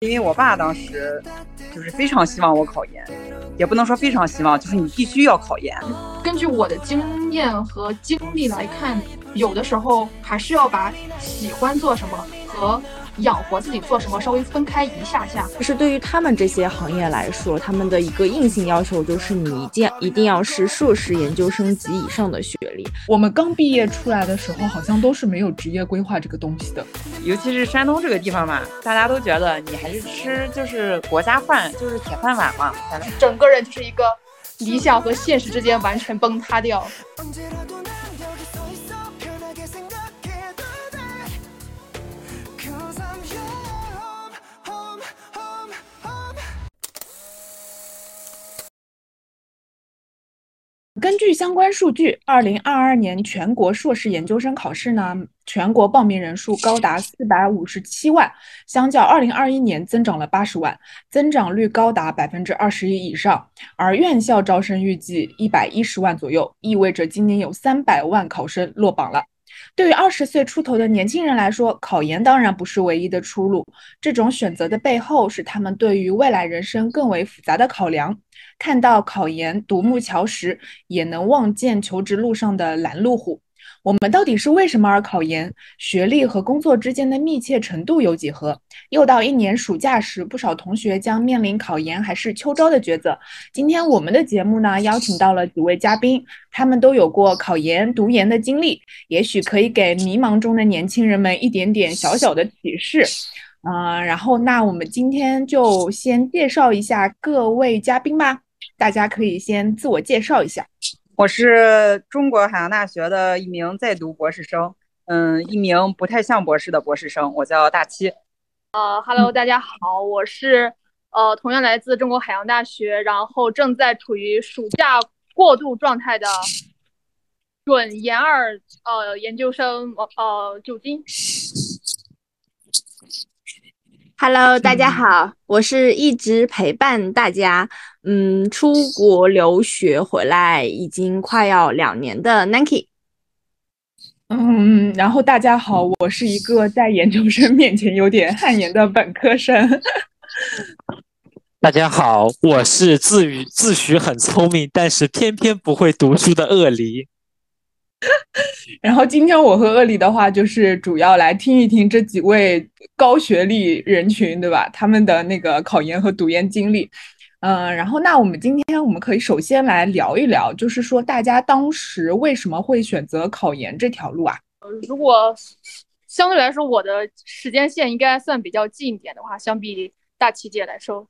因为我爸当时就是非常希望我考研，也不能说非常希望，就是你必须要考研。根据我的经验和经历来看，有的时候还是要把喜欢做什么和。养活自己做什么？稍微分开一下下。就是对于他们这些行业来说，他们的一个硬性要求就是你一定一定要是硕士研究生及以上的学历。我们刚毕业出来的时候，好像都是没有职业规划这个东西的。尤其是山东这个地方嘛，大家都觉得你还是吃就是国家饭，就是铁饭碗嘛。反正整个人就是一个理想和现实之间完全崩塌掉。根据相关数据，二零二二年全国硕士研究生考试呢，全国报名人数高达四百五十七万，相较二零二一年增长了八十万，增长率高达百分之二十一以上。而院校招生预计一百一十万左右，意味着今年有三百万考生落榜了。对于二十岁出头的年轻人来说，考研当然不是唯一的出路。这种选择的背后，是他们对于未来人生更为复杂的考量。看到考研独木桥时，也能望见求职路上的拦路虎。我们到底是为什么而考研？学历和工作之间的密切程度有几何？又到一年暑假时，不少同学将面临考研还是秋招的抉择。今天我们的节目呢，邀请到了几位嘉宾，他们都有过考研、读研的经历，也许可以给迷茫中的年轻人们一点点小小的启示。嗯，然后那我们今天就先介绍一下各位嘉宾吧，大家可以先自我介绍一下。我是中国海洋大学的一名在读博士生，嗯，一名不太像博士的博士生，我叫大七。呃，Hello，大家好，我是呃，同样来自中国海洋大学，然后正在处于暑假过渡状态的准研二呃研究生呃九金。Hello，大家好，我是一直陪伴大家，嗯，出国留学回来已经快要两年的 Nanki。嗯，然后大家好，我是一个在研究生面前有点汗颜的本科生。大家好，我是自诩自诩很聪明，但是偏偏不会读书的鳄梨。然后今天我和鳄梨的话，就是主要来听一听这几位高学历人群，对吧？他们的那个考研和读研经历。嗯，然后那我们今天我们可以首先来聊一聊，就是说大家当时为什么会选择考研这条路啊？如果相对来说我的时间线应该算比较近一点的话，相比大七姐来说，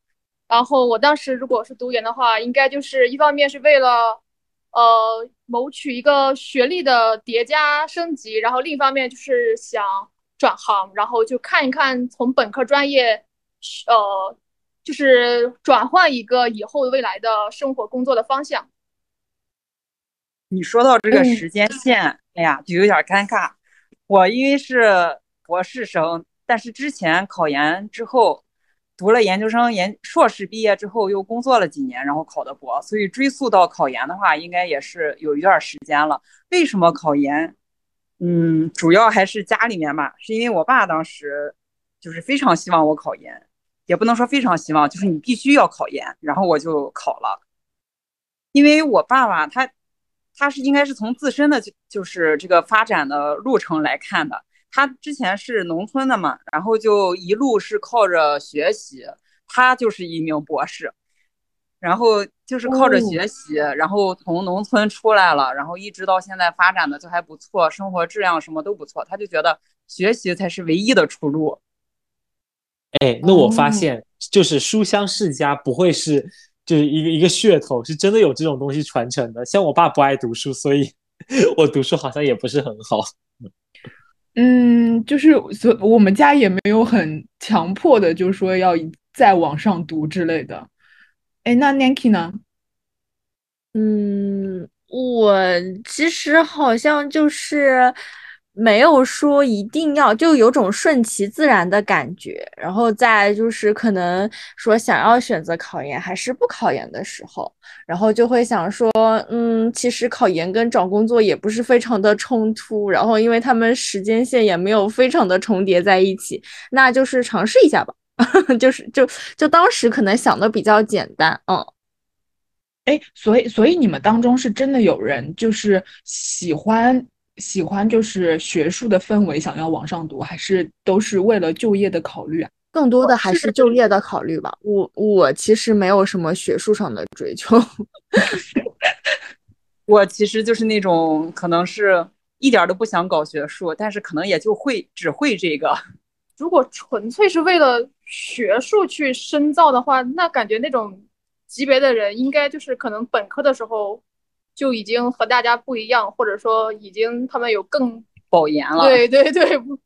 然后我当时如果是读研的话，应该就是一方面是为了。呃，谋取一个学历的叠加升级，然后另一方面就是想转行，然后就看一看从本科专业，呃，就是转换一个以后未来的生活工作的方向。你说到这个时间线，哎呀，就有点尴尬。我因为是博士生，但是之前考研之后。读了研究生，研硕士毕业之后又工作了几年，然后考的博，所以追溯到考研的话，应该也是有一段时间了。为什么考研？嗯，主要还是家里面吧，是因为我爸当时就是非常希望我考研，也不能说非常希望，就是你必须要考研，然后我就考了。因为我爸爸他他是应该是从自身的就就是这个发展的路程来看的。他之前是农村的嘛，然后就一路是靠着学习，他就是一名博士，然后就是靠着学习，然后从农村出来了，然后一直到现在发展的就还不错，生活质量什么都不错，他就觉得学习才是唯一的出路。哎，那我发现就是书香世家不会是就是一个一个噱头，是真的有这种东西传承的。像我爸不爱读书，所以 我读书好像也不是很好。嗯，就是所我们家也没有很强迫的，就是说要再往上读之类的。哎，那 Nanki 呢？嗯，我其实好像就是。没有说一定要，就有种顺其自然的感觉。然后再就是可能说想要选择考研还是不考研的时候，然后就会想说，嗯，其实考研跟找工作也不是非常的冲突，然后因为他们时间线也没有非常的重叠在一起，那就是尝试一下吧。就是就就当时可能想的比较简单，嗯。哎，所以所以你们当中是真的有人就是喜欢喜欢就是学术的氛围，想要往上读，还是都是为了就业的考虑啊？更多的还是就业的考虑吧。我我其实没有什么学术上的追求，我其实就是那种可能是一点都不想搞学术，但是可能也就会只会这个。如果纯粹是为了学术去深造的话，那感觉那种。级别的人应该就是可能本科的时候就已经和大家不一样，或者说已经他们有更保研了。对对对，不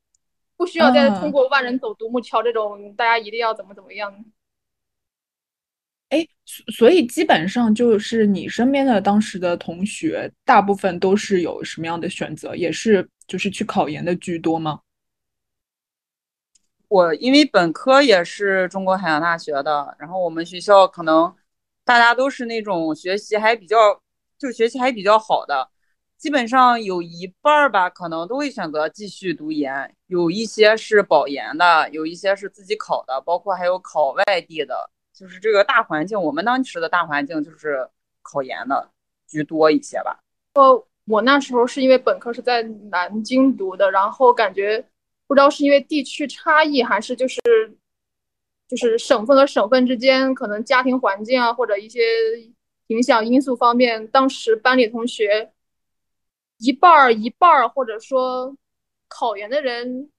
不需要再通过万人走独木桥这种，大家一定要怎么怎么样。哎，所以基本上就是你身边的当时的同学，大部分都是有什么样的选择？也是就是去考研的居多吗？我因为本科也是中国海洋大学的，然后我们学校可能。大家都是那种学习还比较，就学习还比较好的，基本上有一半儿吧，可能都会选择继续读研。有一些是保研的，有一些是自己考的，包括还有考外地的。就是这个大环境，我们当时的大环境就是考研的居多一些吧。我我那时候是因为本科是在南京读的，然后感觉不知道是因为地区差异还是就是。就是省份和省份之间，可能家庭环境啊，或者一些影响因素方面，当时班里同学一半儿一半儿，或者说考研的人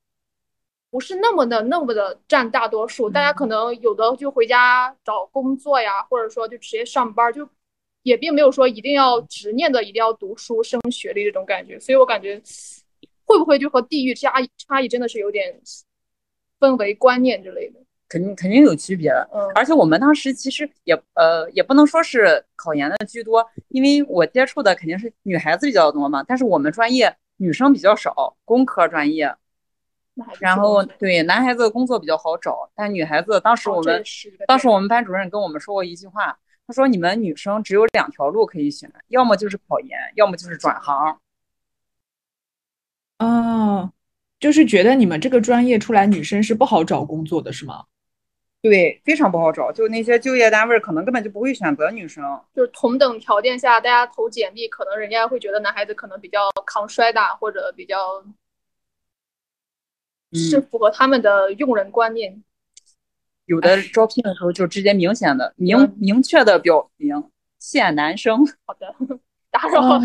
不是那么的那么的占大多数。大家可能有的就回家找工作呀，或者说就直接上班，就也并没有说一定要执念的一定要读书升学历这种感觉。所以我感觉会不会就和地域差异差异真的是有点氛围观念之类的。肯定肯定有区别的，而且我们当时其实也呃也不能说是考研的居多，因为我接触的肯定是女孩子比较多嘛。但是我们专业女生比较少，工科专业。然后对男孩子工作比较好找，但女孩子当时我们当时我们班主任跟我们说过一句话，他说你们女生只有两条路可以选，要么就是考研，要么就是转行。哦，就是觉得你们这个专业出来女生是不好找工作的是吗？对，非常不好找，就那些就业单位可能根本就不会选择女生。就是同等条件下，大家投简历，可能人家会觉得男孩子可能比较抗摔打，或者比较是符合他们的用人观念。有的招聘的时候就直接明显的、明明确的表明限男生。好的，打扰了。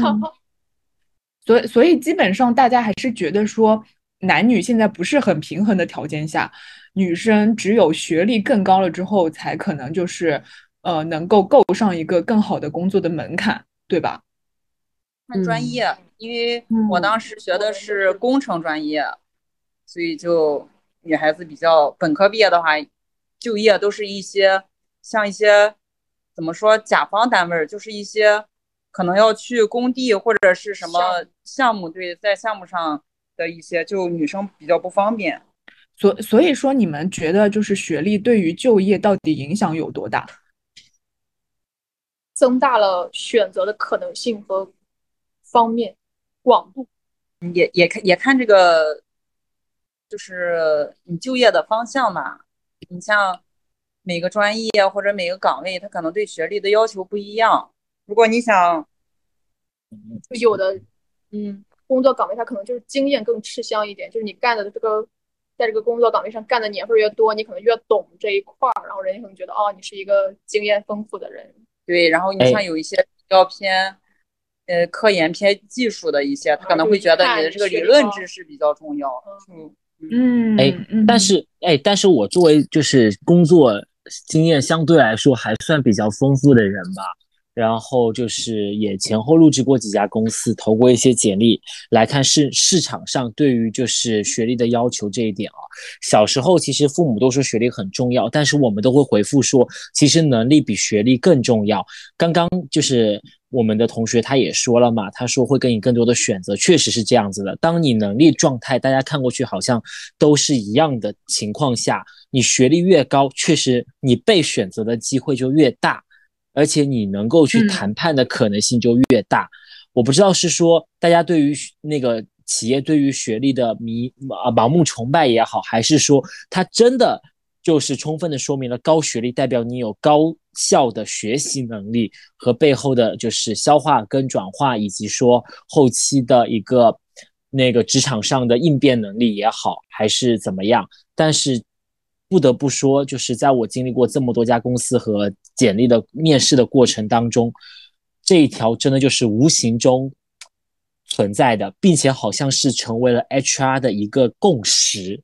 所以，所以基本上大家还是觉得说，男女现在不是很平衡的条件下。女生只有学历更高了之后，才可能就是，呃，能够够上一个更好的工作的门槛，对吧？看专业，因为我当时学的是工程专业，所以就女孩子比较本科毕业的话，就业都是一些像一些怎么说甲方单位，就是一些可能要去工地或者是什么项目，对，在项目上的一些，就女生比较不方便。所所以说，你们觉得就是学历对于就业到底影响有多大？增大了选择的可能性和方面广度，也也看也看这个，就是你就业的方向嘛。你像每个专业或者每个岗位，它可能对学历的要求不一样。如果你想，有的嗯，工作岗位它可能就是经验更吃香一点，就是你干的这个。在这个工作岗位上干的年份越多，你可能越懂这一块儿，然后人家可能觉得哦，你是一个经验丰富的人。对，然后你像有一些比较偏，呃，科研偏技术的一些，他可能会觉得你的这个理论知识比较重要。嗯嗯，哎，但是哎，但是我作为就是工作经验相对来说还算比较丰富的人吧。然后就是也前后录制过几家公司，投过一些简历，来看市市场上对于就是学历的要求这一点啊。小时候其实父母都说学历很重要，但是我们都会回复说，其实能力比学历更重要。刚刚就是我们的同学他也说了嘛，他说会给你更多的选择，确实是这样子的。当你能力状态大家看过去好像都是一样的情况下，你学历越高，确实你被选择的机会就越大。而且你能够去谈判的可能性就越大。我不知道是说大家对于那个企业对于学历的迷啊盲目崇拜也好，还是说他真的就是充分的说明了高学历代表你有高效的学习能力和背后的就是消化跟转化，以及说后期的一个那个职场上的应变能力也好，还是怎么样。但是不得不说，就是在我经历过这么多家公司和简历的面试的过程当中，这一条真的就是无形中存在的，并且好像是成为了 HR 的一个共识。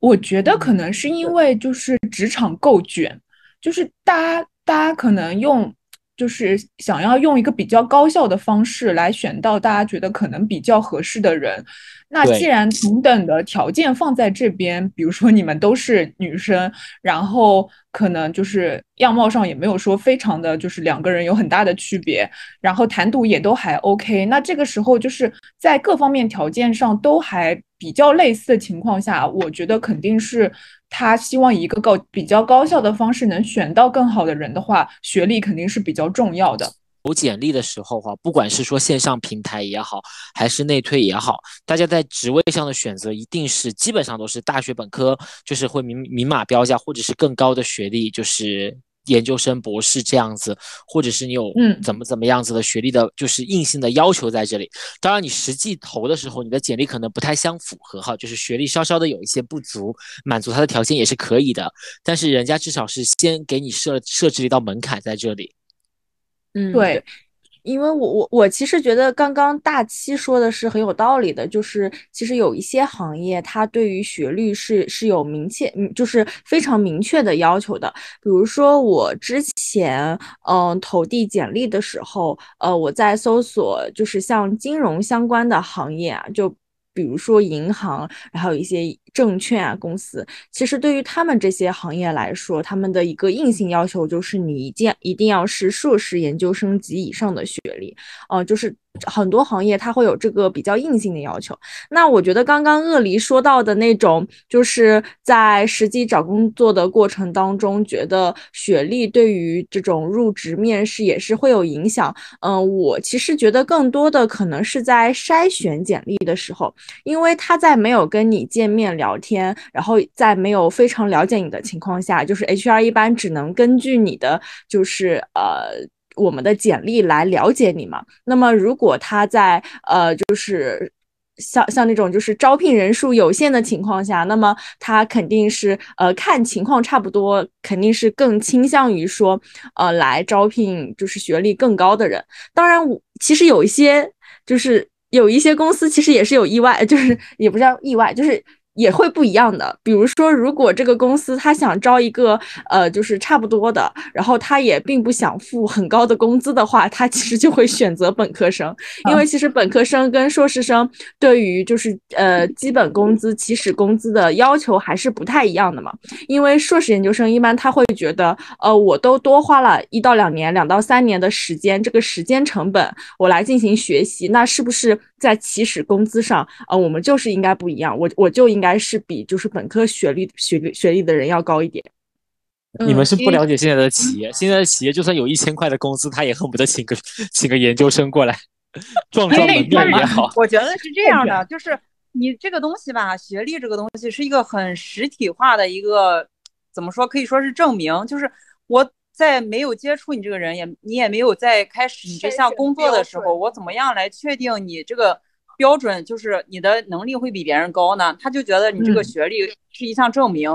我觉得可能是因为就是职场够卷，就是大家大家可能用就是想要用一个比较高效的方式来选到大家觉得可能比较合适的人。那既然同等的条件放在这边，比如说你们都是女生，然后可能就是样貌上也没有说非常的就是两个人有很大的区别，然后谈吐也都还 OK。那这个时候就是在各方面条件上都还比较类似的情况下，我觉得肯定是他希望以一个高比较高效的方式能选到更好的人的话，学历肯定是比较重要的。投简历的时候哈，不管是说线上平台也好，还是内推也好，大家在职位上的选择一定是基本上都是大学本科，就是会明明码标价，或者是更高的学历，就是研究生、博士这样子，或者是你有嗯怎么怎么样子的学历的，就是硬性的要求在这里。当然，你实际投的时候，你的简历可能不太相符合哈，就是学历稍稍的有一些不足，满足他的条件也是可以的。但是人家至少是先给你设设置了一道门槛在这里。嗯，对，因为我我我其实觉得刚刚大七说的是很有道理的，就是其实有一些行业它对于学历是是有明确，嗯，就是非常明确的要求的。比如说我之前嗯投递简历的时候，呃，我在搜索就是像金融相关的行业啊，就。比如说银行，然后一些证券啊公司，其实对于他们这些行业来说，他们的一个硬性要求就是你一定一定要是硕士研究生及以上的学历，呃，就是很多行业它会有这个比较硬性的要求。那我觉得刚刚鳄梨说到的那种，就是在实际找工作的过程当中，觉得学历对于这种入职面试也是会有影响。嗯、我其实觉得更多的可能是在筛选简历的时候。因为他在没有跟你见面聊聊天，然后在没有非常了解你的情况下，就是 HR 一般只能根据你的就是呃我们的简历来了解你嘛。那么如果他在呃就是像像那种就是招聘人数有限的情况下，那么他肯定是呃看情况差不多，肯定是更倾向于说呃来招聘就是学历更高的人。当然，其实有一些就是。有一些公司其实也是有意外，就是也不叫意外，就是也会不一样的。比如说，如果这个公司他想招一个呃，就是差不多的，然后他也并不想付很高的工资的话，他其实就会选择本科生，因为其实本科生跟硕士生对于就是呃基本工资、起始工资的要求还是不太一样的嘛。因为硕士研究生一般他会觉得，呃，我都多花了一到两年、两到三年的时间，这个时间成本我来进行学习，那是不是在起始工资上，呃，我们就是应该不一样，我我就应该是比就是本科学历学历学历的人要高一点。你们是不了解现在的企业，现在的企业就算有一千块的工资，他也恨不得请个请个研究生过来壮壮门面也好。我觉得是这样的，就是你这个东西吧，学历这个东西是一个很实体化的一个，怎么说可以说是证明，就是我在没有接触你这个人，也你也没有在开始你这项工作的时候，我怎么样来确定你这个标准就是你的能力会比别人高呢？他就觉得你这个学历是一项证明。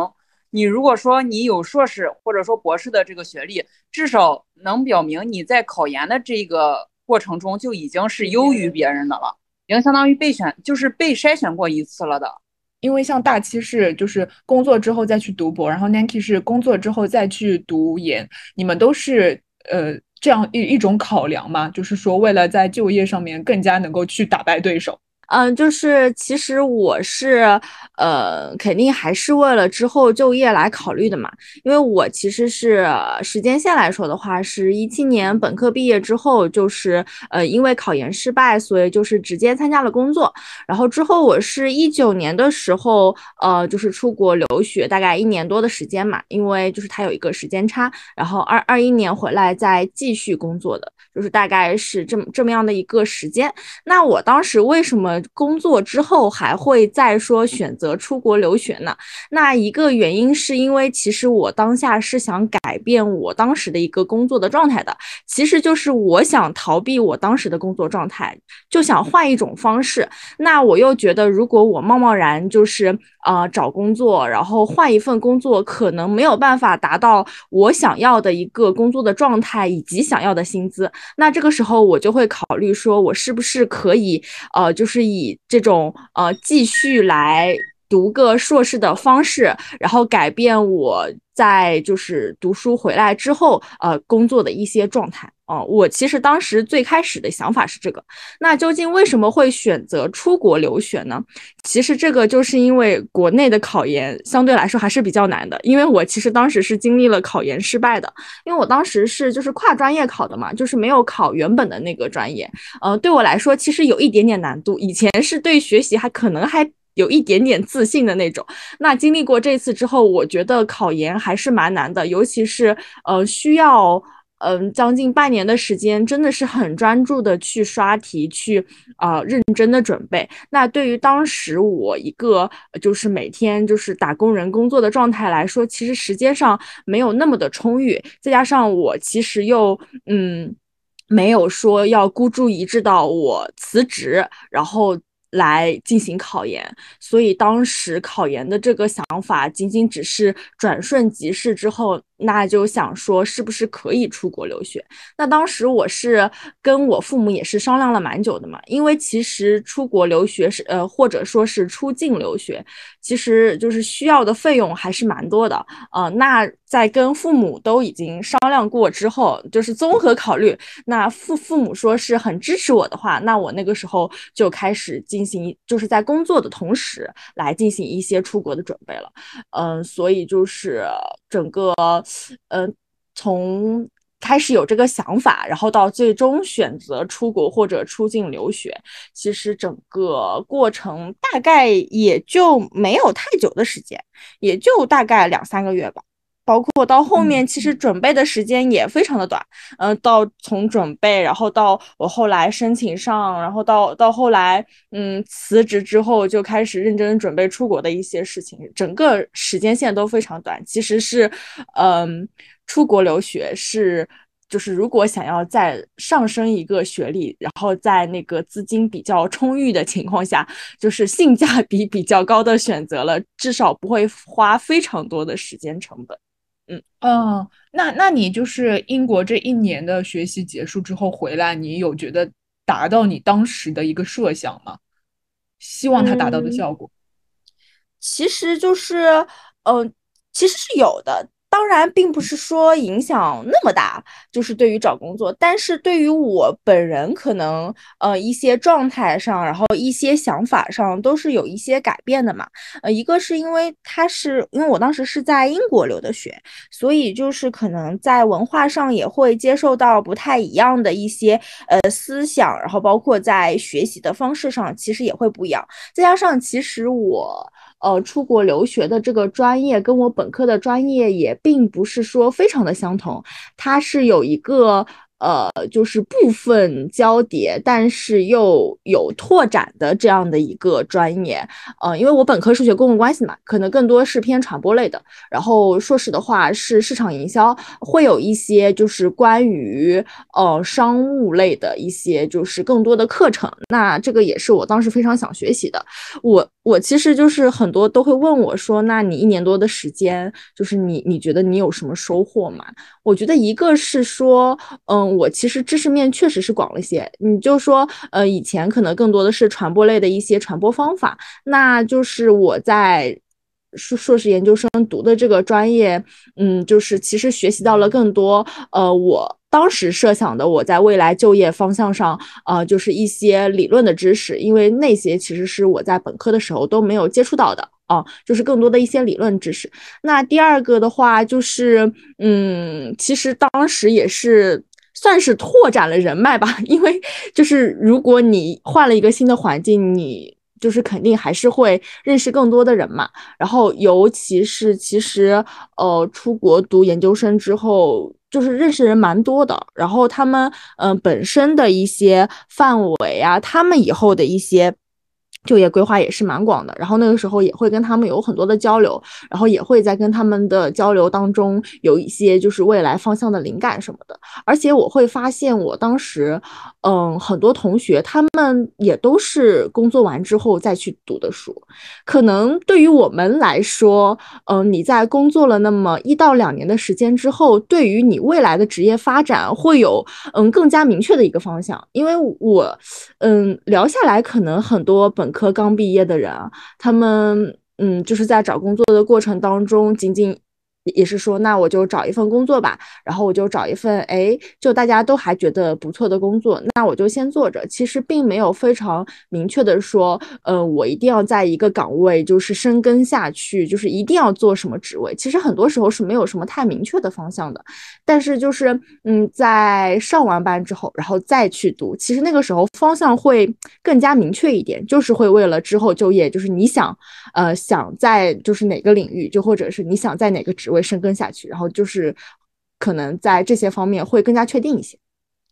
你如果说你有硕士或者说博士的这个学历，至少能表明你在考研的这个过程中就已经是优于别人的了，已经相当于被选，就是被筛选过一次了的。因为像大七是就是工作之后再去读博，然后 Nanki 是工作之后再去读研，你们都是呃这样一一种考量嘛？就是说为了在就业上面更加能够去打败对手。嗯，就是其实我是，呃，肯定还是为了之后就业来考虑的嘛。因为我其实是时间线来说的话，是一七年本科毕业之后，就是呃，因为考研失败，所以就是直接参加了工作。然后之后我是一九年的时候，呃，就是出国留学，大概一年多的时间嘛，因为就是它有一个时间差。然后二二一年回来再继续工作的，就是大概是这么这么样的一个时间。那我当时为什么？工作之后还会再说选择出国留学呢？那一个原因是因为其实我当下是想改变我当时的一个工作的状态的，其实就是我想逃避我当时的工作状态，就想换一种方式。那我又觉得，如果我贸贸然就是呃找工作，然后换一份工作，可能没有办法达到我想要的一个工作的状态以及想要的薪资。那这个时候我就会考虑说，我是不是可以呃，就是以这种呃继续来读个硕士的方式，然后改变我。在就是读书回来之后，呃，工作的一些状态哦，我其实当时最开始的想法是这个。那究竟为什么会选择出国留学呢？其实这个就是因为国内的考研相对来说还是比较难的。因为我其实当时是经历了考研失败的，因为我当时是就是跨专业考的嘛，就是没有考原本的那个专业。呃，对我来说其实有一点点难度。以前是对学习还可能还。有一点点自信的那种。那经历过这次之后，我觉得考研还是蛮难的，尤其是呃需要嗯将近半年的时间，真的是很专注的去刷题，去啊认真的准备。那对于当时我一个就是每天就是打工人工作的状态来说，其实时间上没有那么的充裕，再加上我其实又嗯没有说要孤注一掷到我辞职，然后。来进行考研，所以当时考研的这个想法仅仅只是转瞬即逝之后。那就想说是不是可以出国留学？那当时我是跟我父母也是商量了蛮久的嘛，因为其实出国留学是呃或者说是出境留学，其实就是需要的费用还是蛮多的呃，那在跟父母都已经商量过之后，就是综合考虑，那父父母说是很支持我的话，那我那个时候就开始进行，就是在工作的同时来进行一些出国的准备了。嗯，所以就是整个。呃，从开始有这个想法，然后到最终选择出国或者出境留学，其实整个过程大概也就没有太久的时间，也就大概两三个月吧。包括到后面，其实准备的时间也非常的短。嗯，到从准备，然后到我后来申请上，然后到到后来，嗯，辞职之后就开始认真准备出国的一些事情，整个时间线都非常短。其实是，嗯，出国留学是，就是如果想要再上升一个学历，然后在那个资金比较充裕的情况下，就是性价比比较高的选择了，至少不会花非常多的时间成本。嗯嗯，那那你就是英国这一年的学习结束之后回来，你有觉得达到你当时的一个设想吗？希望它达到的效果，其实就是，嗯，其实是有的。当然，并不是说影响那么大，就是对于找工作，但是对于我本人，可能呃一些状态上，然后一些想法上都是有一些改变的嘛。呃，一个是因为他是因为我当时是在英国留的学，所以就是可能在文化上也会接受到不太一样的一些呃思想，然后包括在学习的方式上，其实也会不一样。再加上其实我。呃，出国留学的这个专业跟我本科的专业也并不是说非常的相同，它是有一个。呃，就是部分交叠，但是又有拓展的这样的一个专业。呃，因为我本科是学公共关系嘛，可能更多是偏传播类的。然后硕士的话是市场营销，会有一些就是关于呃商务类的一些就是更多的课程。那这个也是我当时非常想学习的。我我其实就是很多都会问我说，那你一年多的时间，就是你你觉得你有什么收获吗？我觉得一个是说，嗯。我其实知识面确实是广了些，你就说，呃，以前可能更多的是传播类的一些传播方法，那就是我在硕硕士研究生读的这个专业，嗯，就是其实学习到了更多，呃，我当时设想的我在未来就业方向上，呃，就是一些理论的知识，因为那些其实是我在本科的时候都没有接触到的啊，就是更多的一些理论知识。那第二个的话就是，嗯，其实当时也是。算是拓展了人脉吧，因为就是如果你换了一个新的环境，你就是肯定还是会认识更多的人嘛。然后尤其是其实呃出国读研究生之后，就是认识人蛮多的。然后他们嗯本身的一些范围啊，他们以后的一些就业规划也是蛮广的，然后那个时候也会跟他们有很多的交流，然后也会在跟他们的交流当中有一些就是未来方向的灵感什么的。而且我会发现，我当时，嗯，很多同学他们也都是工作完之后再去读的书。可能对于我们来说，嗯，你在工作了那么一到两年的时间之后，对于你未来的职业发展会有嗯更加明确的一个方向。因为我，嗯，聊下来，可能很多本科刚毕业的人，他们嗯就是在找工作的过程当中，仅仅。也是说，那我就找一份工作吧，然后我就找一份，哎，就大家都还觉得不错的工作，那我就先做着。其实并没有非常明确的说，呃，我一定要在一个岗位就是深耕下去，就是一定要做什么职位。其实很多时候是没有什么太明确的方向的。但是就是，嗯，在上完班之后，然后再去读，其实那个时候方向会更加明确一点，就是会为了之后就业，就是你想，呃，想在就是哪个领域，就或者是你想在哪个职。会深耕下去，然后就是可能在这些方面会更加确定一些。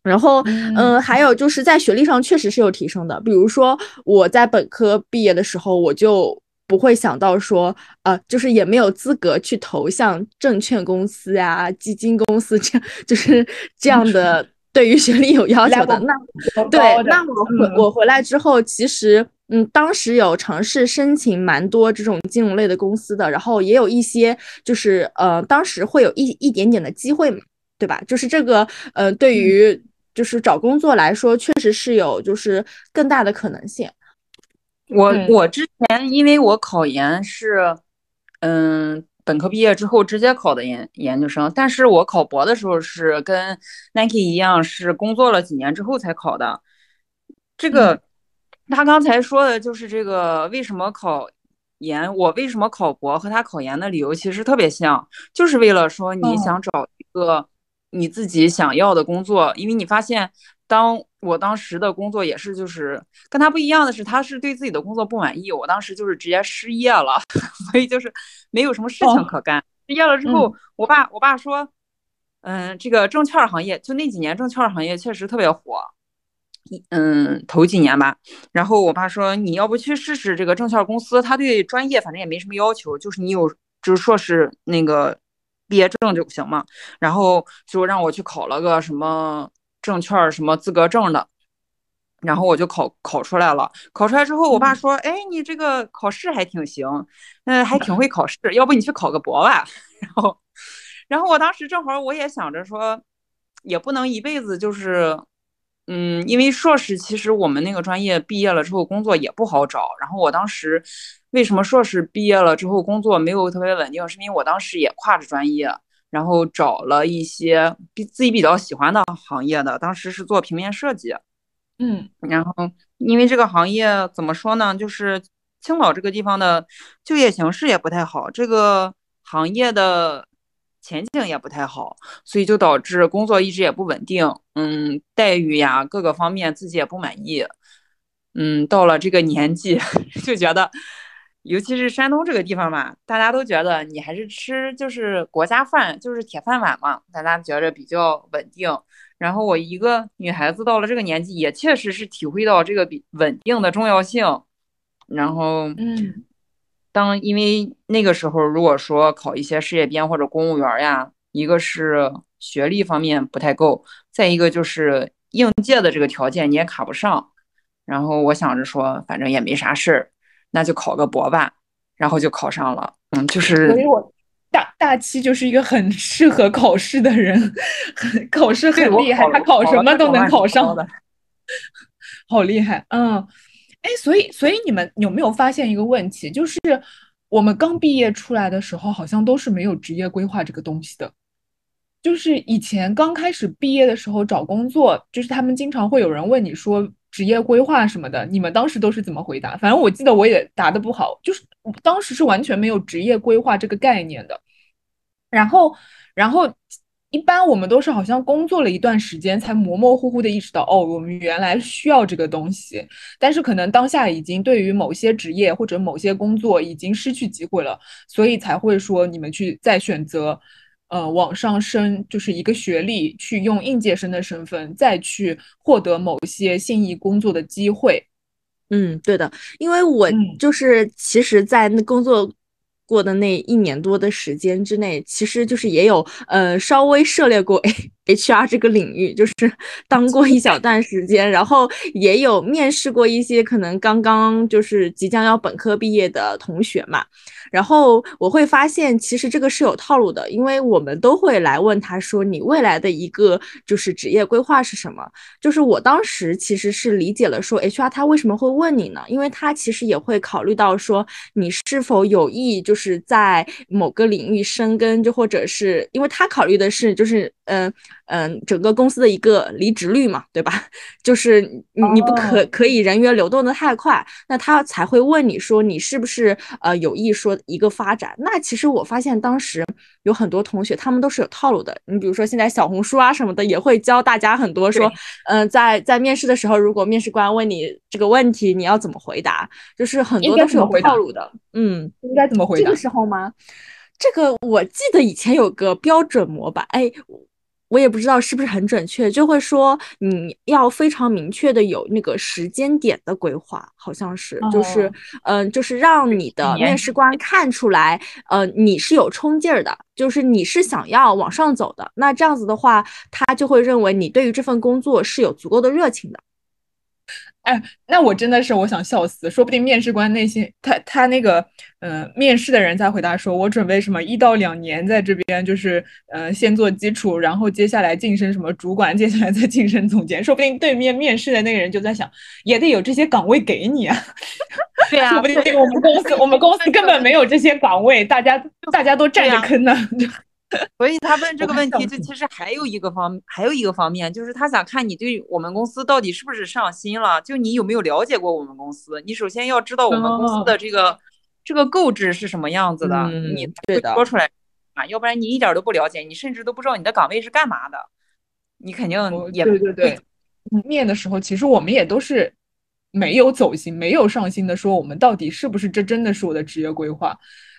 然后，嗯，还有就是在学历上确实是有提升的。比如说我在本科毕业的时候，我就不会想到说，呃，就是也没有资格去投向证券公司啊、基金公司这样，就是这样的 对于学历有要求的。那对，那我回我回来之后，其实。嗯，当时有尝试申请蛮多这种金融类的公司的，然后也有一些就是呃，当时会有一一点点的机会嘛，对吧？就是这个呃，对于就是找工作来说，确实是有就是更大的可能性。我我之前因为我考研是嗯本科毕业之后直接考的研研究生，但是我考博的时候是跟 Nike 一样，是工作了几年之后才考的，这个。他刚才说的就是这个，为什么考研？我为什么考博和他考研的理由其实特别像，就是为了说你想找一个你自己想要的工作。因为你发现，当我当时的工作也是，就是跟他不一样的是，他是对自己的工作不满意。我当时就是直接失业了，所以就是没有什么事情可干。失业了之后，我爸我爸说，嗯，这个证券行业就那几年证券行业确实特别火。嗯，头几年吧，然后我爸说你要不去试试这个证券公司，他对专业反正也没什么要求，就是你有就是硕士那个毕业证就行嘛。然后就让我去考了个什么证券什么资格证的，然后我就考考出来了。考出来之后，我爸说，哎，你这个考试还挺行，嗯，还挺会考试，要不你去考个博吧。然后，然后我当时正好我也想着说，也不能一辈子就是。嗯，因为硕士其实我们那个专业毕业了之后工作也不好找。然后我当时为什么硕士毕业了之后工作没有特别稳定，是因为我当时也跨着专业，然后找了一些比自己比较喜欢的行业的。当时是做平面设计，嗯，然后因为这个行业怎么说呢，就是青岛这个地方的就业形势也不太好，这个行业的。前景也不太好，所以就导致工作一直也不稳定，嗯，待遇呀各个方面自己也不满意，嗯，到了这个年纪 就觉得，尤其是山东这个地方嘛，大家都觉得你还是吃就是国家饭，就是铁饭碗嘛，大家觉着比较稳定。然后我一个女孩子到了这个年纪，也确实是体会到这个比稳定的重要性。然后，嗯。当因为那个时候，如果说考一些事业编或者公务员呀，一个是学历方面不太够，再一个就是应届的这个条件你也卡不上。然后我想着说，反正也没啥事儿，那就考个博吧，然后就考上了。嗯，就是。所以我大大七就是一个很适合考试的人，考试很厉害，他考什么都能考上的，好厉害，嗯。哎，所以，所以你们有没有发现一个问题？就是我们刚毕业出来的时候，好像都是没有职业规划这个东西的。就是以前刚开始毕业的时候找工作，就是他们经常会有人问你说职业规划什么的，你们当时都是怎么回答？反正我记得我也答的不好，就是当时是完全没有职业规划这个概念的。然后，然后。一般我们都是好像工作了一段时间，才模模糊糊的意识到，哦，我们原来需要这个东西。但是可能当下已经对于某些职业或者某些工作已经失去机会了，所以才会说你们去再选择，呃，往上升，就是一个学历，去用应届生的身份再去获得某些心仪工作的机会。嗯，对的，因为我嗯就是其实，在那工作过的那一年多的时间之内，其实就是也有呃稍微涉猎过 HR 这个领域，就是 当过一小段时间，然后也有面试过一些可能刚刚就是即将要本科毕业的同学嘛。然后我会发现，其实这个是有套路的，因为我们都会来问他说，你未来的一个就是职业规划是什么？就是我当时其实是理解了说，HR 他为什么会问你呢？因为他其实也会考虑到说，你是否有意就是在某个领域深耕，就或者是因为他考虑的是就是嗯嗯、整个公司的一个离职率嘛，对吧？就是你你不可哦可以人员流动的太快，那他才会问你说你是不是呃有意说一个发展。那其实我发现当时有很多同学他们都是有套路的，你比如说现在小红书啊什么的也会教大家很多说对，嗯、在在面试的时候，如果面试官问你这个问题，你要怎么回答，就是很多都是有套路的，嗯。应该怎么回答这个？时候吗？这个我记得以前有个标准模板，哎，我我也不知道是不是很准确，就会说你要非常明确的有那个时间点的规划，好像是，就是哦嗯、就是让你的面试官看出来，呃，你是有冲劲儿的，就是你是想要往上走的。那这样子的话，他就会认为你对于这份工作是有足够的热情的。哎，那我真的是我想笑死，说不定面试官内心他他那个呃面试的人在回答说，我准备什么一到两年在这边就是呃先做基础，然后接下来晋升什么主管，接下来再晋升总监，说不定对面面试的那个人就在想，也得有这些岗位给你啊，对呀、说不定我们公司我们公司根本没有这些岗位，大家大家都占着坑呢。所以他问这个问题，我看上就其实还有一个方，还有一个方面，就是他想看你对我们公司到底是不是上心了，就你有没有了解过我们公司。你首先要知道我们公司的这个、这个构置是什么样子的，嗯你才对的说出来啊，要不然你一点儿都不了解，你甚至都不知道你的岗位是干嘛的，你肯定哦也对对对，面的时候，其实我们也都是没有走心、没有上心的说，我们到底是不是这真的是我的职业规划？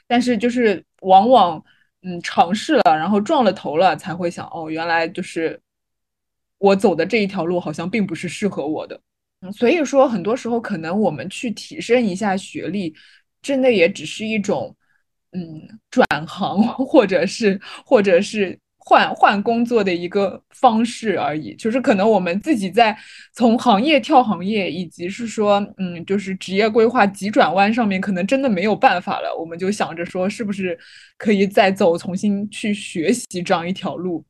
但是就是往往嗯尝试了，然后撞了头了，才会想哦，原来就是我走的这一条路好像并不是适合我的。嗯，所以说很多时候可能我们去提升一下学历，真的也只是一种嗯转行或者是或者是换换工作的一个方式而已。就是可能我们自己在从行业跳行业，以及是说嗯就是职业规划急转弯上面，可能真的没有办法了。我们就想着说，是不是可以再走重新去学习这样一条路。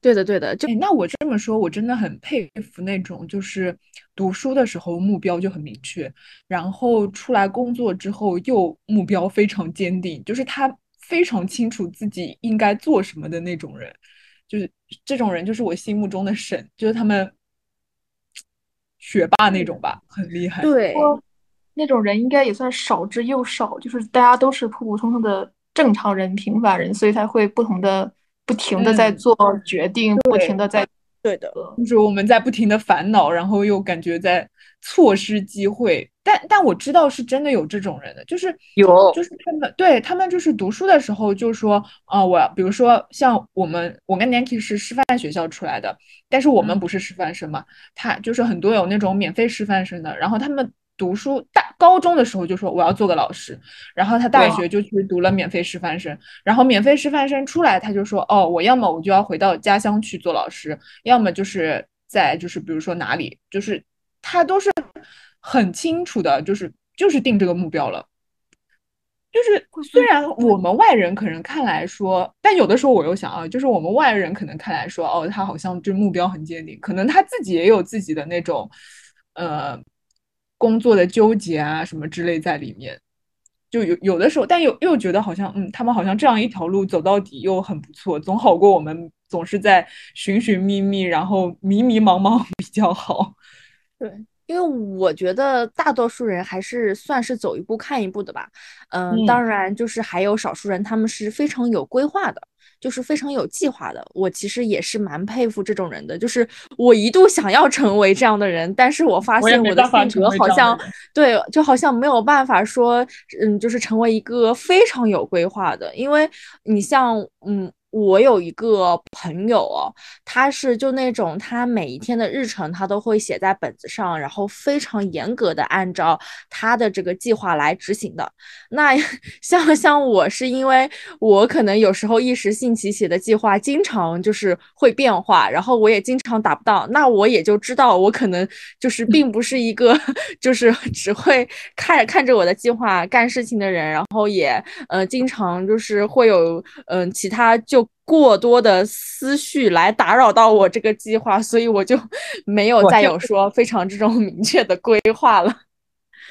对的，对的，就哎，那我这么说，我真的很佩服那种就是读书的时候目标就很明确，然后出来工作之后又目标非常坚定，就是他非常清楚自己应该做什么的那种人，就是这种人就是我心目中的神，就是他们学霸那种吧，很厉害。对。那种人应该也算少之又少，就是大家都是普普通通的正常人、平凡人，所以才会不同的、不停的在嗯做决定，不停的在对的，就是我们在不停的烦恼，然后又感觉在错失机会。但但我知道是真的有这种人的，就是有就是他们对他们就是读书的时候就说啊、我比如说像我们我跟 Nancy 是师范学校出来的，但是我们嗯不是师范生嘛，他就是很多有那种免费师范生的，然后他们。读书大高中的时候就说我要做个老师，然后他大学就去读了免费师范生，然后免费师范生出来他就说哦，我要么我就要回到家乡去做老师，要么就是在就是比如说哪里，就是他都是很清楚的，就是就是定这个目标了。就是虽然我们外人可能看来说，但有的时候我又想啊，就是我们外人可能看来说，哦，他好像这目标很坚定，可能他自己也有自己的那种，呃，工作的纠结啊什么之类在里面。就有有的时候，但又又觉得好像，嗯，他们好像这样一条路走到底又很不错，总好过我们总是在寻寻觅觅，然后迷迷茫茫 比较好。对，因为我觉得大多数人还是算是走一步看一步的吧。嗯，嗯当然就是还有少数人，他们是非常有规划的，就是非常有计划的。我其实也是蛮佩服这种人的，就是我一度想要成为这样的人，但是我发现我的性格好像对，就好像没有办法说，嗯，就是成为一个非常有规划的，因为你像，嗯，我有一个朋友哦，他是就那种他每一天的日程他都会写在本子上，然后非常严格的按照他的这个计划来执行的。那 像像我是因为我可能有时候一时兴起写的计划，经常就是会变化，然后我也经常达不到，那我也就知道我可能就是并不是一个 就是只会看看着我的计划干事情的人，然后也呃经常就是会有嗯、呃、其他就。过多的思绪来打扰到我这个计划，所以我就 没有再有说非常这种明确的规划了。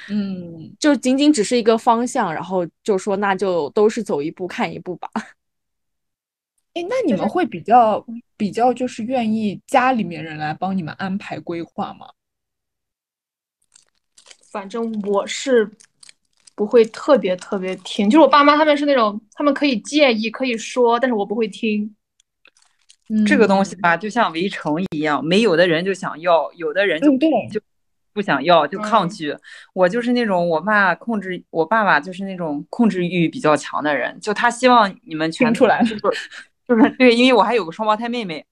嗯，就仅仅只是一个方向，然后就说那就都是走一步看一步吧。哎，那你们会比较比较就是愿意家里面人来帮你们安排规划吗？反正我是不会特别特别听，就是我爸妈他们是那种，他们可以建议可以说，但是我不会听。嗯这个东西吧，就像围城一样，没有的人就想要，有的人就嗯对就不想要，就抗嗯拒。我就是那种我爸控制，我爸爸就是那种控制欲比较强的人，就他希望你们全出来了 就是就是对，因为我还有个双胞胎妹妹，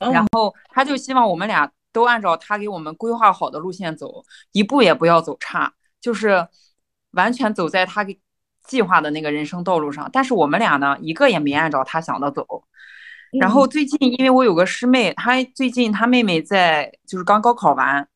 嗯然后他就希望我们俩都按照他给我们规划好的路线走，一步也不要走差，就是完全走在他给计划的那个人生道路上。但是我们俩呢，一个也没按照他想的走。然后最近，因为我有个师妹，她最近她妹妹在就是刚高考完，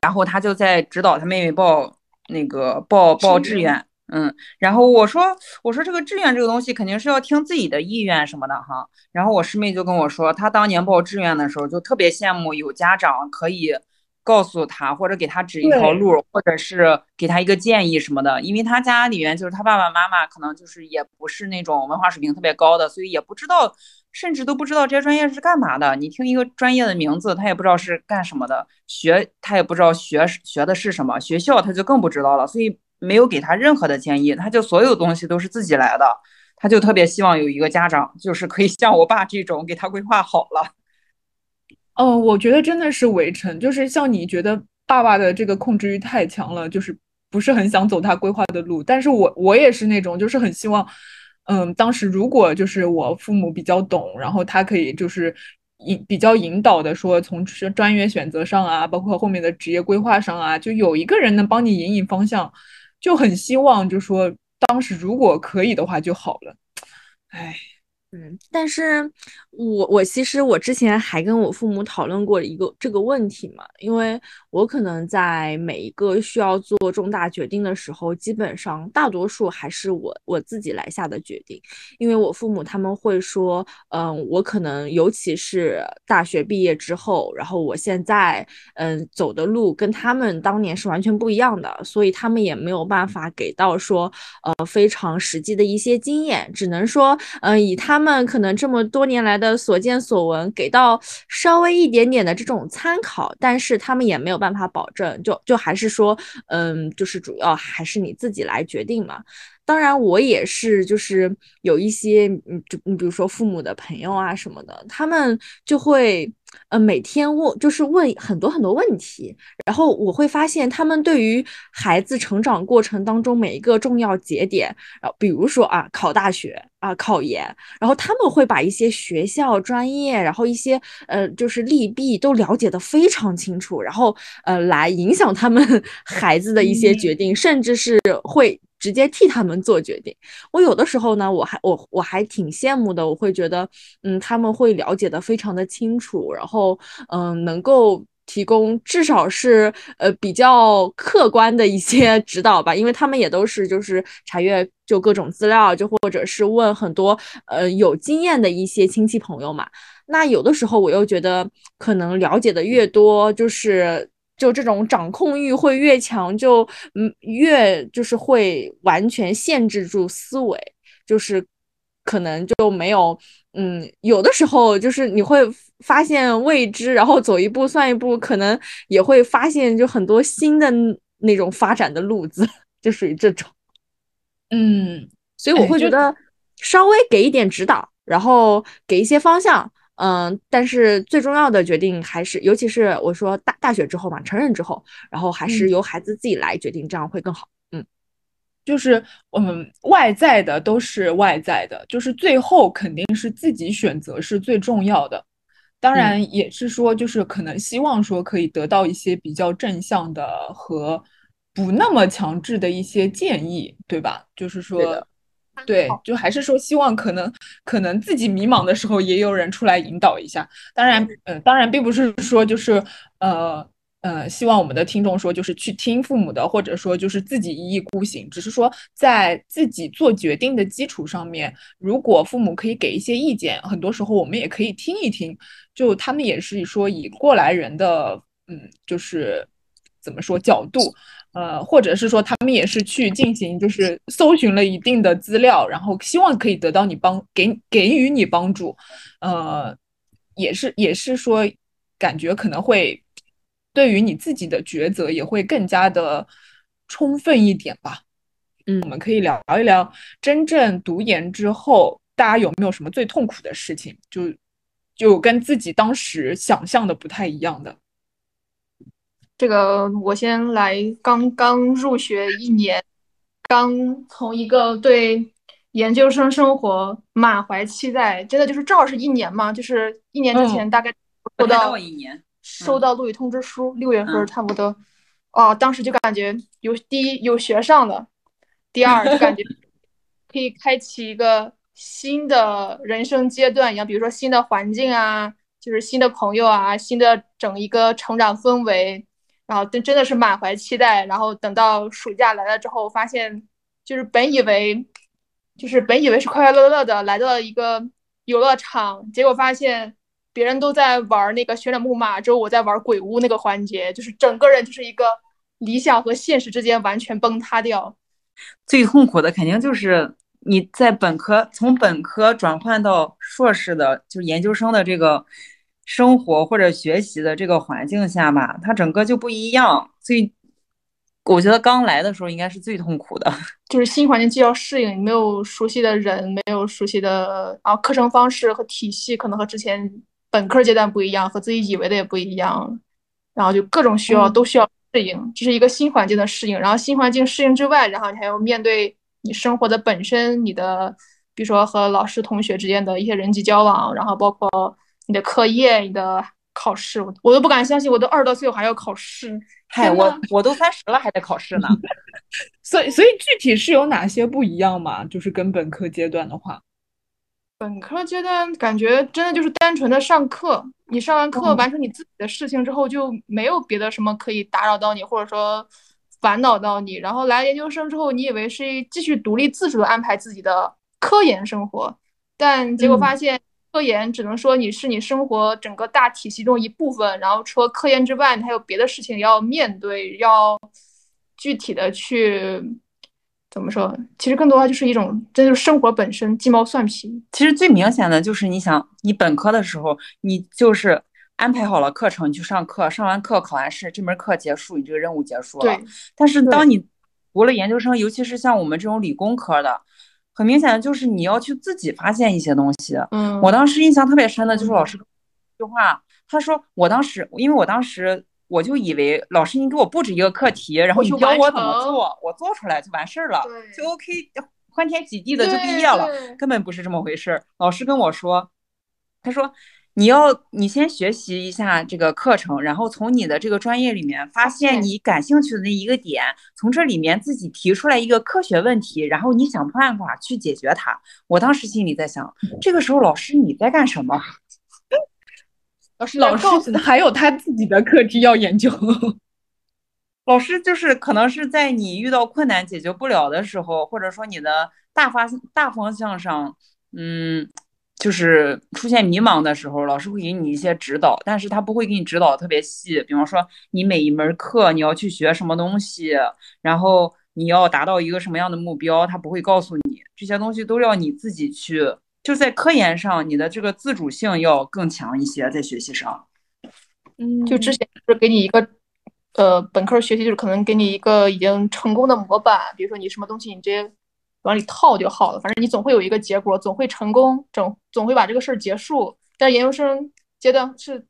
然后她就在指导她妹妹报那个报报志愿，嗯，然后我说我说这个志愿这个东西肯定是要听自己的意愿什么的哈。然后我师妹就跟我说，她当年报志愿的时候就特别羡慕有家长可以告诉他或者给他指一条路，或者是给他一个建议什么的。因为他家里面就是他爸爸妈妈可能就是也不是那种文化水平特别高的，所以也不知道，甚至都不知道这些专业是干嘛的。你听一个专业的名字，他也不知道是干什么的，学他也不知道学学的是什么，学校他就更不知道了，所以没有给他任何的建议，他就所有东西都是自己来的。他就特别希望有一个家长，就是可以像我爸这种给他规划好了。哦，我觉得真的是围城，就是像你觉得爸爸的这个控制欲太强了，就是不是很想走他规划的路。但是我我也是那种，就是很希望，嗯，当时如果就是我父母比较懂，然后他可以就是引比较引导的说，从专业选择上啊，包括后面的职业规划上啊，就有一个人能帮你引引方向，就很希望就说当时如果可以的话就好了。哎。嗯，但是我我其实我之前还跟我父母讨论过一个这个问题嘛，因为我可能在每一个需要做重大决定的时候，基本上大多数还是我我自己来下的决定，因为我父母他们会说，嗯，我可能尤其是大学毕业之后，然后我现在嗯走的路跟他们当年是完全不一样的，所以他们也没有办法给到说呃非常实际的一些经验，只能说嗯以他们。可能这么多年来的所见所闻，给到稍微一点点的这种参考，但是他们也没有办法保证，就就还是说，嗯，就是主要还是你自己来决定嘛。当然，我也是，就是有一些，嗯，就你比如说父母的朋友啊什么的，他们就会，呃，每天问，就是问很多很多问题，然后我会发现他们对于孩子成长过程当中每一个重要节点，然后比如说啊，考大学啊，考研，然后他们会把一些学校、专业，然后一些呃，就是利弊都了解的非常清楚，然后呃，来影响他们 孩子的一些决定，甚至是会。直接替他们做决定。我有的时候呢，我还我我还挺羡慕的。我会觉得，嗯，他们会了解的非常的清楚，然后嗯，能够提供至少是呃比较客观的一些 指导吧。因为他们也都是就是查阅就各种资料，就或者是问很多呃有经验的一些亲戚朋友嘛。那有的时候我又觉得，可能了解的越多，就是。就这种掌控欲会越强，就嗯越就是会完全限制住思维，就是可能就没有嗯有的时候就是你会发现未知，然后走一步算一步，可能也会发现就很多新的那种发展的路子，就属于这种。嗯，所以我会觉得稍微给一点指导，然后给一些方向。嗯，但是最重要的决定还是，尤其是我说大大学之后嘛，成人之后，然后还是由孩子自己来决定，这样会更好。嗯就是嗯，外在的都是外在的，就是最后肯定是自己选择是最重要的。当然也是说，就是可能希望说可以得到一些比较正向的和不那么强制的一些建议，对吧？就是说，对，就还是说希望可能可能自己迷茫的时候也有人出来引导一下。当然，嗯，当然并不是说就是呃。呃，希望我们的听众说，就是去听父母的，或者说就是自己一意孤行。只是说，在自己做决定的基础上面，如果父母可以给一些意见，很多时候我们也可以听一听。就他们也是说以过来人的，嗯，就是怎么说角度，呃，或者是说他们也是去进行就是搜寻了一定的资料，然后希望可以得到你帮给给予你帮助，呃，也是也是说感觉可能会。对于你自己的抉择也会更加的充分一点吧。嗯，我们可以聊一聊真正读研之后，大家有没有什么最痛苦的事情？就就跟自己当时想象的不太一样的。这个我先来，刚刚入学一年，刚从一个对研究生生活满怀期待，真的就是正好是一年嘛，就是一年之前大概不到一年。收到录取通知书，六月份差不多，哦，当时就感觉有第一有学上了，第二就感觉 可以开启一个新的人生阶段一样，比如说新的环境啊，就是新的朋友啊，新的整一个成长氛围，然后真真的是满怀期待，然后等到暑假来了之后，发现就是本以为就是本以为是快快乐乐的来到了一个游乐场，结果发现。别人都在玩那个旋转木马，之后我在玩鬼屋那个环节，就是整个人就是一个理想和现实之间完全崩塌掉。最痛苦的肯定就是你在本科从本科转换到硕士的，就是研究生的这个生活或者学习的这个环境下吧，它整个就不一样。最我觉得刚来的时候应该是最痛苦的，就是新环境既要适应，没有熟悉的人，没有熟悉的啊课程方式和体系，可能和之前。本科阶段不一样，和自己以为的也不一样，然后就各种需要都需要适应，这是一个新环境的适应。然后新环境适应之外，然后你还要面对你生活的本身，你的比如说和老师、同学之间的一些人际交往，然后包括你的课业、你的考试，我我都不敢相信，我都二十多岁，我还要考试。嗨，我我都三十了，还在考试呢。所以，所以具体是有哪些不一样嘛？就是跟本科阶段的话。本科阶段感觉真的就是单纯的上课，你上完课完成你自己的事情之后，就没有别的什么可以打扰到你，或者说烦恼到你。然后来研究生之后，你以为是继续独立自主的安排自己的科研生活，但结果发现科研只能说你是你生活整个大体系中一部分，然后除了科研之外，你还有别的事情要面对，要具体的去。怎么说？其实更多的就是一种，这就是生活本身，鸡毛蒜皮。其实最明显的就是，你想，你本科的时候，你就是安排好了课程，你去上课，上完课考完试，这门课结束，你这个任务结束了。对。但是当你读了研究生，尤其是像我们这种理工科的，很明显的就是你要去自己发现一些东西。嗯。我当时印象特别深的就是老师一句话，他说：“我当时，因为我当时。”我就以为老师，你给我布置一个课题，然后你教我怎么做，我做出来就完事儿了，就 OK，欢天喜地的就毕业了，根本不是这么回事。老师跟我说，他说你要你先学习一下这个课程，然后从你的这个专业里面发现你感兴趣的那一个点，从这里面自己提出来一个科学问题，然后你想办法去解决它。我当时心里在想，这个时候老师你在干什么？老师，老师还有他自己的课题要研究。老师就是可能是在你遇到困难解决不了的时候，或者说你的大方大方向上，嗯，就是出现迷茫的时候，老师会给你一些指导，但是他不会给你指导特别细。比方说，你每一门课你要去学什么东西，然后你要达到一个什么样的目标，他不会告诉你这些东西，都要你自己去。就在科研上，你的这个自主性要更强一些，在学习上。嗯，就之前是给你一个，呃，本科学习就是可能给你一个已经成功的模板，比如说你什么东西你直接往里套就好了，反正你总会有一个结果，总会成功，总总会把这个事儿结束。但研究生阶段是，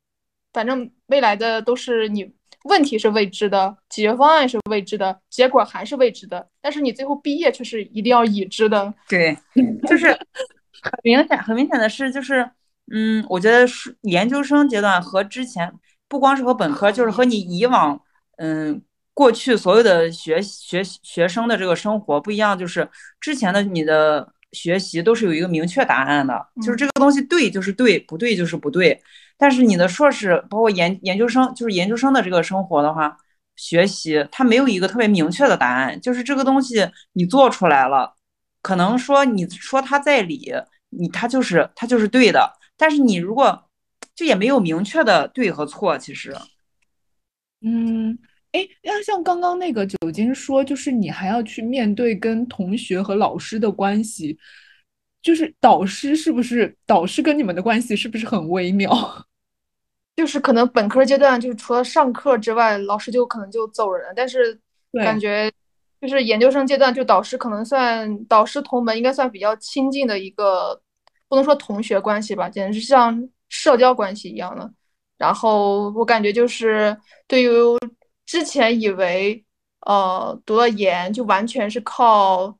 反正未来的都是你问题是未知的，解决方案是未知的，结果还是未知的。但是你最后毕业却是一定要已知的。对，就是很明显，很明显的是，就是嗯，我觉得是研究生阶段和之前不光是和本科，就是和你以往嗯过去所有的学学学生的这个生活不一样，就是之前的你的学习都是有一个明确答案的，就是这个东西对就是对，不对就是不对。但是你的硕士包括研研究生，就是研究生的这个生活的话，学习它没有一个特别明确的答案，就是这个东西你做出来了，可能说你说它在理，你他就是他就是对的，但是你如果就也没有明确的对和错，其实，嗯，哎，那像刚刚那个酒精说，就是你还要去面对跟同学和老师的关系。就是导师是不是导师跟你们的关系是不是很微妙？就是可能本科阶段就是除了上课之外，老师就可能就走人了。但是感觉就是研究生阶段，就导师可能算导师同门，应该算比较亲近的一个，不能说同学关系吧，简直像社交关系一样的。然后我感觉就是对于之前以为呃读了研就完全是靠。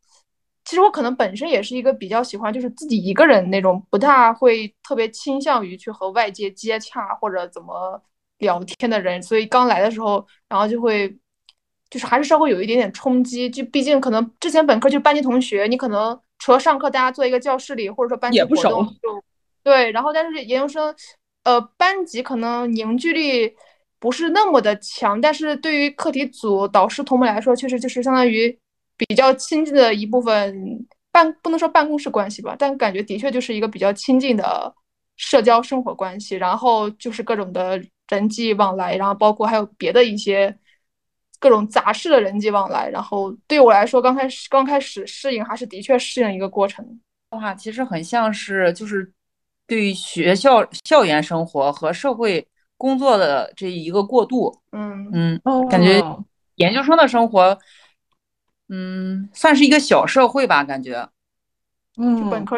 其实我可能本身也是一个比较喜欢就是自己一个人那种，不大会特别倾向于去和外界接洽或者怎么聊天的人，所以刚来的时候，然后就会就是还是稍微有一点点冲击。就毕竟可能之前本科就班级同学，你可能除了上课大家坐一个教室里，或者说班级活动就对，然后但是研究生，呃，班级可能凝聚力不是那么的强，但是对于课题组导师同门来说，确实就是相当于。比较亲近的一部分办不能说办公室关系吧，但感觉的确就是一个比较亲近的社交生活关系。然后就是各种的人际往来，然后包括还有别的一些各种杂事的人际往来。然后对我来说，刚开始刚开始适应还是的确适应一个过程的话，其实很像是就是对于学校校园生活和社会工作的这一个过渡。嗯嗯，感觉研究生的生活。嗯，算是一个小社会吧，感觉。嗯，本科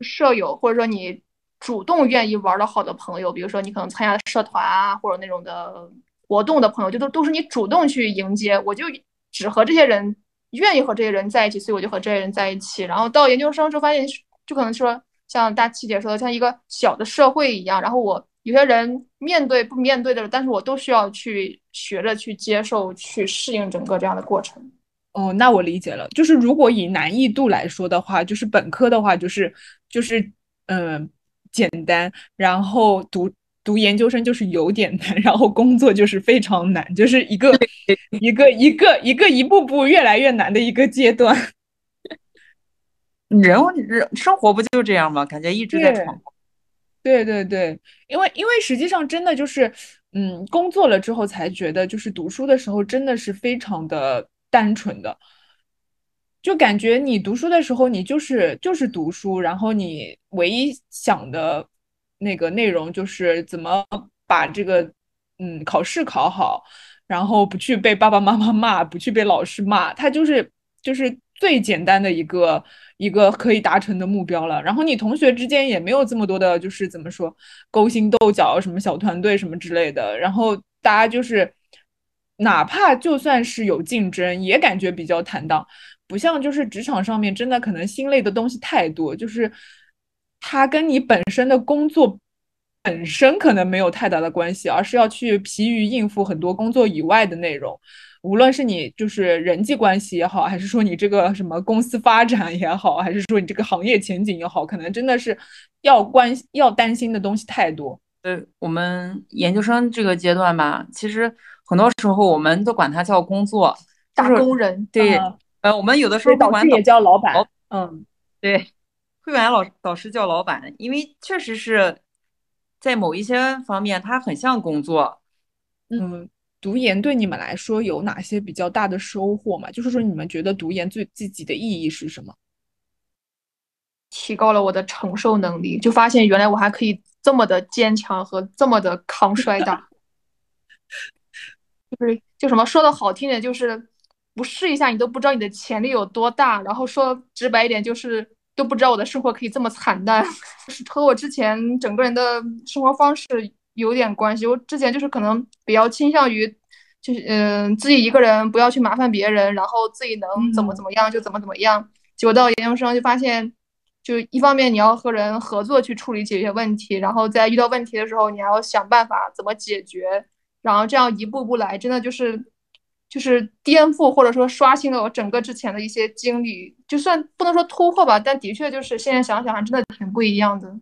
舍友，或者说你主动愿意玩的好的朋友，比如说你可能参加社团啊，或者那种的活动的朋友，就都都是你主动去迎接。我就只和这些人愿意和这些人在一起，所以我就和这些人在一起。然后到研究生之后，发现就可能说像大七姐说的，像一个小的社会一样。然后我有些人面对不面对的，但是我都需要去学着去接受、去适应整个这样的过程。哦，那我理解了。就是如果以难易度来说的话，就是本科的话，就是就是嗯简单，然后读读研究生就是有点难，然后工作就是非常难，就是一个一个一个一个一步步越来越难的一个阶段。人人生活不就这样吗？感觉一直在闯。对对对，因为因为实际上真的就是嗯，工作了之后才觉得，就是读书的时候真的是非常的。单纯的，就感觉你读书的时候，你就是就是读书，然后你唯一想的那个内容就是怎么把这个嗯考试考好，然后不去被爸爸妈妈骂，不去被老师骂，它就是就是最简单的一个一个可以达成的目标了。然后你同学之间也没有这么多的，就是怎么说勾心斗角，什么小团队什么之类的，然后大家就是。哪怕就算是有竞争，也感觉比较坦荡，不像就是职场上面真的可能心累的东西太多，就是它跟你本身的工作本身可能没有太大的关系，而是要去疲于应付很多工作以外的内容，无论是你就是人际关系也好，还是说你这个什么公司发展也好，还是说你这个行业前景也好，可能真的是要关要担心的东西太多。呃，我们研究生这个阶段吧，其实。很多时候我们都管它叫工作，打工人。对，呃，我们有的时候导师也叫老板。嗯，对，会员老导师叫老板，因为确实是在某一些方面，他很像工作。嗯，读研对你们来说有哪些比较大的收获吗？就是说，你们觉得读研最积极的意义是什么？提高了我的承受能力，就发现原来我还可以这么的坚强和这么 的抗摔打。就是就什么说的好听点，就是不试一下你都不知道你的潜力有多大。然后说直白一点，就是都不知道我的生活可以这么惨淡，是和我之前整个人的生活方式有点关系。我之前就是可能比较倾向于就是嗯、呃自己一个人不要去麻烦别人，然后自己能怎么嗯怎么样就怎么怎么样。结果到研究生就发现，就一方面你要和人合作去处理解决问题，然后在遇到问题的时候，你还要想办法怎么解决，然后这样一步步来，真的就是就是颠覆或者说刷新了我整个之前的一些经历，就算不能说突破吧，但的确就是现在想想还真的挺不一样的。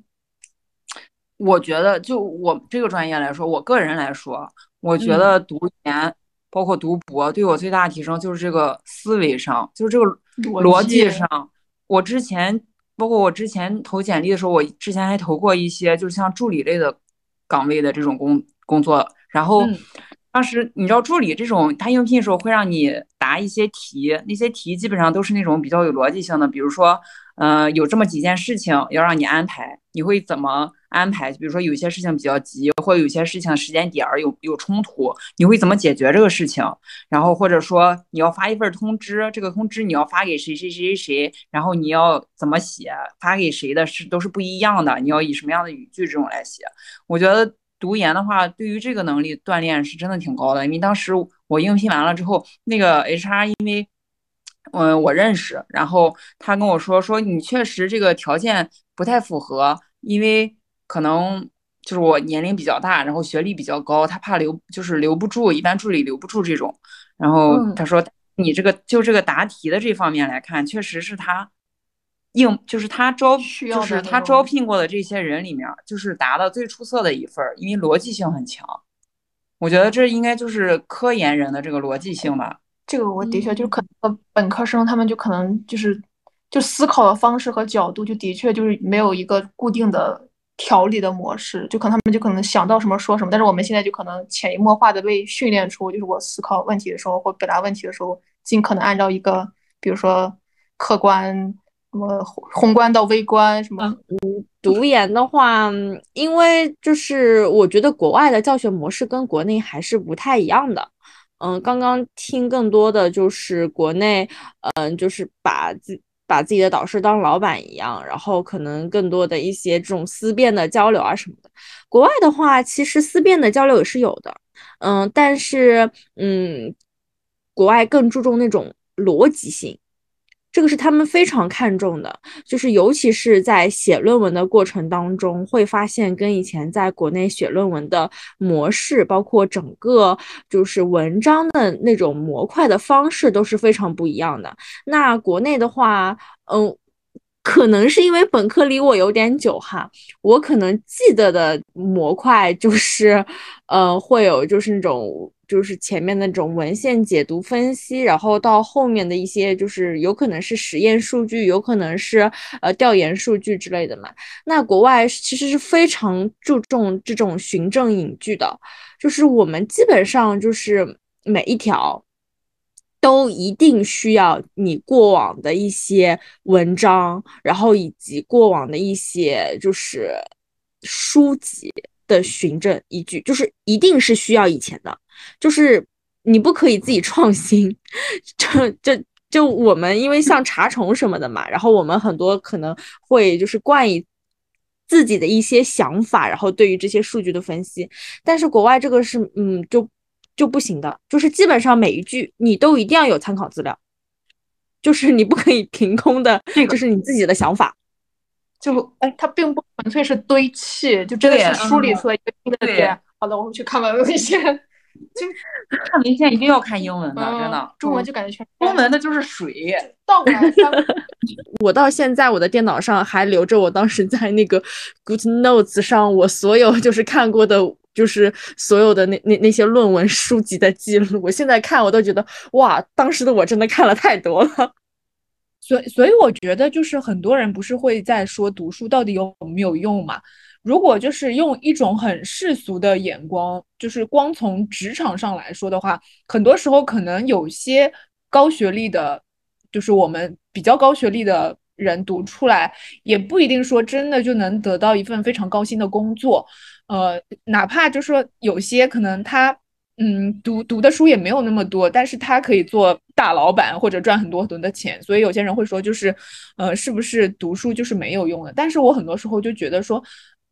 我觉得，就我这个专业来说，我个人来说，我觉嗯得读研包括读博，对我最大的提升就是这个思维上，就是这个逻辑上。我之前，包括我之前投简历的时候，我之前还投过一些就是像助理类的岗位的这种工工作，然后嗯当时你知道助理这种，他应聘的时候会让你答一些题，那些题基本上都是那种比较有逻辑性的，比如说，呃，有这么几件事情要让你安排，你会怎么安排？比如说有些事情比较急，或者有些事情时间点儿有有冲突，你会怎么解决这个事情？然后或者说你要发一份通知，这个通知你要发给谁谁谁谁谁，然后你要怎么写，发给谁的是都是不一样的，你要以什么样的语句这种来写。我觉得读研的话，对于这个能力锻炼是真的挺高的。因为当时我应聘完了之后，那个 HR 因为嗯我认识，然后他跟我说说你确实这个条件不太符合，因为可能。就是我年龄比较大，然后学历比较高，他怕留就是留不住，一般助理留不住这种。然后嗯他说你这个就这个答题的这方面来看，确实是他应就是他招就是他招聘过的这些人里面，就是答的最出色的一份儿，因为逻辑性很强。我觉得这应该就是科研人的这个逻辑性吧。这个我的确就是可能本科生他们就可能就是就思考的方式和角度就的确就是没有一个固定的条理的模式，就可能他们就可能想到什么说什么，但是我们现在就可能潜移默化的被训练出，就是我思考问题的时候或表达问题的时候，尽可能按照一个比如说客观什么宏宏观到微观什么，嗯读研的话，嗯因为就是我觉得国外的教学模式跟国内还是不太一样的。嗯，刚刚听更多的就是国内，嗯，就是把自把自己的导师当老板一样，然后可能更多的一些这种思辨的交流啊什么的。国外的话，其实思辨的交流也是有的，嗯，但是嗯，国外更注重那种逻辑性。这个是他们非常看重的，就是尤其是在写论文的过程当中，会发现跟以前在国内写论文的模式，包括整个就是文章的那种模块的方式都是非常不一样的。那国内的话，嗯。可能是因为本科离我有点久哈，我可能记得的模块就是，呃，会有就是那种就是前面那种文献解读分析，然后到后面的一些就是有可能是实验数据，有可能是呃调研数据之类的嘛。那国外其实是非常注重这种循证引据的，就是我们基本上就是每一条。都一定需要你过往的一些文章，然后以及过往的一些就是书籍的循证依据，就是一定是需要以前的，就是你不可以自己创新。这这就我们因为像查重什么的嘛，然后我们很多可能会就是冠以自己的一些想法，然后对于这些数据的分析，但是国外这个是嗯就。就不行的，就是基本上每一句你都一定要有参考资料，就是你不可以凭空的，这个就是你自己的想法。就哎，它并不纯粹是堆砌，就真的是梳理出来一个新的对点。好的，我们去看完文献，就看文献一定要看英文的，真的嗯。中文就感觉全中文的就是水。倒过来翻。我到现在我的电脑上还留着我当时在那个 Good Notes 上我所有就是看过的。就是所有的那那那些论文书籍的记录，我现在看我都觉得哇，当时的我真的看了太多了。所以所以我觉得就是很多人不是会在说读书到底有没有用嘛？如果就是用一种很世俗的眼光，就是光从职场上来说的话，很多时候可能有些高学历的，就是我们比较高学历的人读出来，也不一定说真的就能得到一份非常高薪的工作。呃，哪怕就说有些可能他，嗯，读读的书也没有那么多，但是他可以做大老板或者赚很多很多的钱，所以有些人会说，就是，呃，是不是读书就是没有用的？但是我很多时候就觉得说，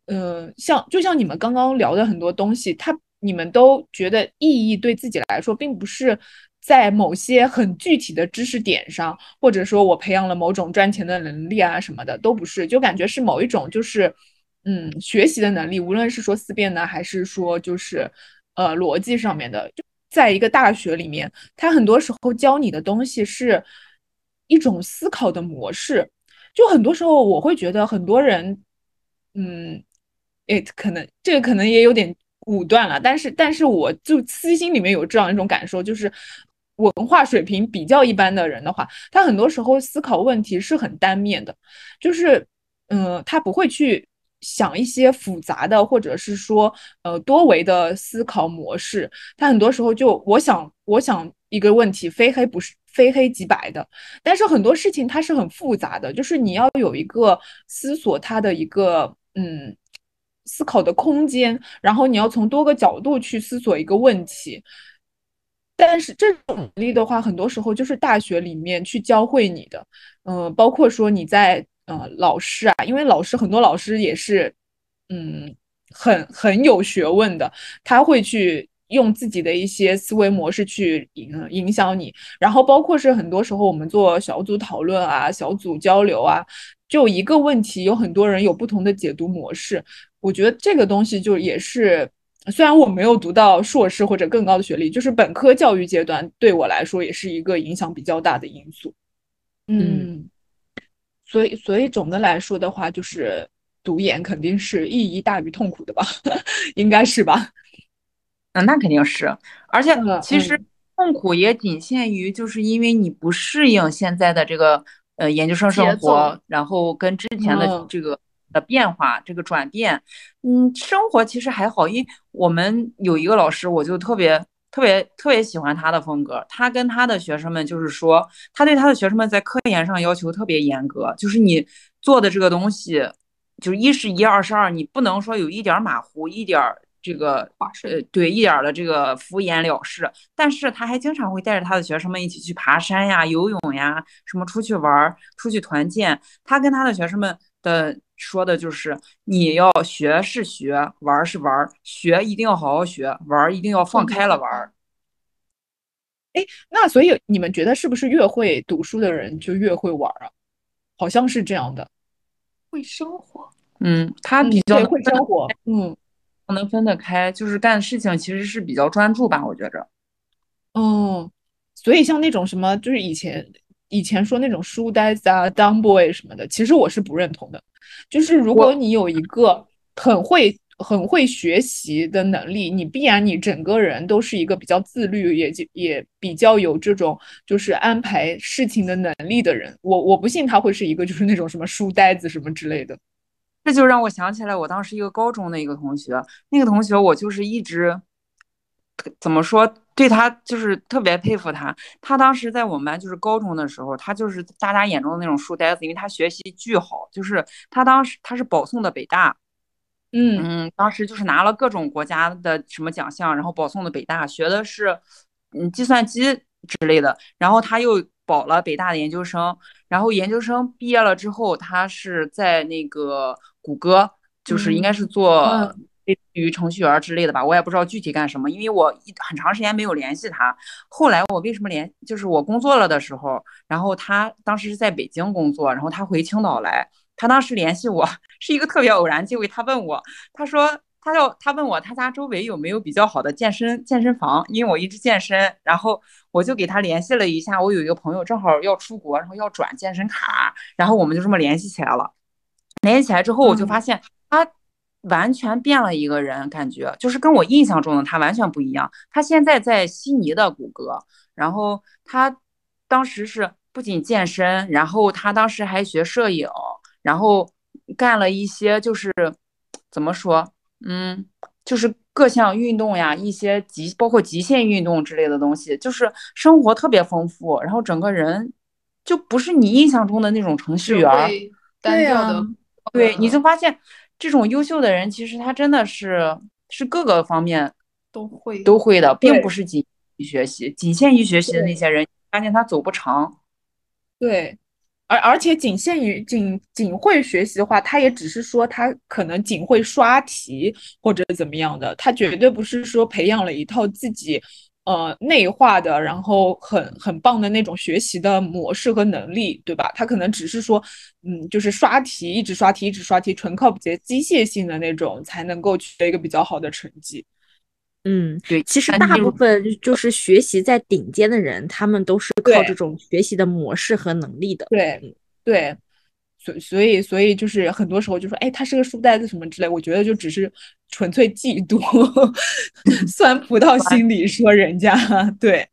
呃，像就像你们刚刚聊的很多东西，它你们都觉得意义对自己来说，并不是在某些很具体的知识点上，或者说我培养了某种赚钱的能力啊什么的，都不是，就感觉是某一种就是嗯学习的能力，无论是说思辨呢，还是说就是呃逻辑上面的，就在一个大学里面，他很多时候教你的东西是一种思考的模式，就很多时候我会觉得很多人，嗯，诶，可能这个可能也有点。武断了，但是但是我就私心里面有这样一种感受，就是文化水平比较一般的人的话，他很多时候思考问题是很单面的，就是嗯，他不会去想一些复杂的，或者是说呃多维的思考模式。他很多时候就我想我想一个问题，非黑不是非黑即白的，但是很多事情它是很复杂的，就是你要有一个思索它的一个嗯。思考的空间，然后你要从多个角度去思索一个问题。但是这种能力的话，很多时候就是大学里面去教会你的，嗯，包括说你在呃老师啊，因为老师很多老师也是，嗯，很很有学问的，他会去用自己的一些思维模式去影影响你。然后包括是很多时候我们做小组讨论啊、小组交流啊，就一个问题，有很多人有不同的解读模式。我觉得这个东西就也是，虽然我没有读到硕士或者更高的学历，就是本科教育阶段对我来说也是一个影响比较大的因素。嗯，所以所以总的来说的话，就是读研肯定是意义大于痛苦的吧，应该是吧？嗯，那肯定是，而且其实痛苦也仅限于就是因为你不适应现在的这个呃研究生生活，然后跟之前的这个。的变化，这个转变，嗯，生活其实还好，因为我们有一个老师，我就特别特别特别喜欢他的风格。他跟他的学生们就是说，他对他的学生们在科研上要求特别严格，就是你做的这个东西，就是一是一，二是二，你不能说有一点马虎，一点这个呃，对，一点的这个敷衍了事。但是他还经常会带着他的学生们一起去爬山呀、游泳呀，什么出去玩、出去团建。他跟他的学生们的。说的就是你要学是学，玩是玩，学一定要好好学，玩一定要放开了玩。哎，那所以你们觉得是不是越会读书的人就越会玩啊？好像是这样的。会生活，嗯，他比较会生活，嗯，能分得开，就是干事情其实是比较专注吧，我觉着。哦，所以像那种什么，就是以前以前说那种书呆子啊、dumb boy 什么的，其实我是不认同的。就是如果你有一个很会很会学习的能力，你必然你整个人都是一个比较自律，也就也比较有这种就是安排事情的能力的人。我我不信他会是一个就是那种什么书呆子什么之类的。这就让我想起来我当时一个高中的一个同学，那个同学我就是一直怎么说对他就是特别佩服他。他当时在我们班就是高中的时候，他就是大家眼中的那种书呆子，因为他学习巨好，就是他当时他是保送的北大。嗯嗯，当时就是拿了各种国家的什么奖项，然后保送的北大，学的是嗯计算机之类的。然后他又保了北大的研究生，然后研究生毕业了之后，他是在那个谷歌，就是应该是做于程序员之类的吧，我也不知道具体干什么，因为我一很长时间没有联系他。后来我为什么联，就是我工作了的时候，然后他当时是在北京工作，然后他回青岛来。他当时联系我 是一个特别偶然机会，他问我，他说他要他问我他家周围有没有比较好的健身健身房，因为我一直健身，然后我就给他联系了一下，我有一个朋友正好要出国，然后要转健身卡，然后我们就这么联系起来了。联系起来之后，我就发现他完全变了一个人，感觉就是跟我印象中的他完全不一样。他现在在悉尼的谷歌，然后他当时是不仅健身，然后他当时还学摄影。然后干了一些，就是怎么说，嗯，就是各项运动呀，一些极包括极限运动之类的东西，就是生活特别丰富。然后整个人就不是你印象中的那种程序员，单调的。对，你就发现这种优秀的人，其实他真的是是各个方面都会都会的，并不是仅于学习，仅限于学习的那些人，发现他走不长。对。而而且仅限于仅仅会学习的话，他也只是说他可能仅会刷题或者怎么样的，他绝对不是说培养了一套自己呃内化的，然后很很棒的那种学习的模式和能力，对吧？他可能只是说，嗯，就是刷题，一直刷题，一直刷题，纯靠这些机械性的那种才能够取得一个比较好的成绩。嗯，对，其实大部分就是学习在顶尖的人，他们都是靠这种学习的模式和能力的。对，对，所所以所以就是很多时候就说，哎，他是个书呆子什么之类，我觉得就只是纯粹嫉妒，酸葡萄心理说人家。对，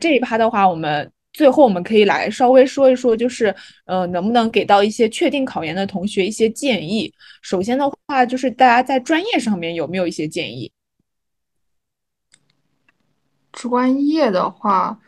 这一趴的话，我们最后我们可以来稍微说一说，就是呃，能不能给到一些确定考研的同学一些建议？首先的话，就是大家在专业上面有没有一些建议？专业的话，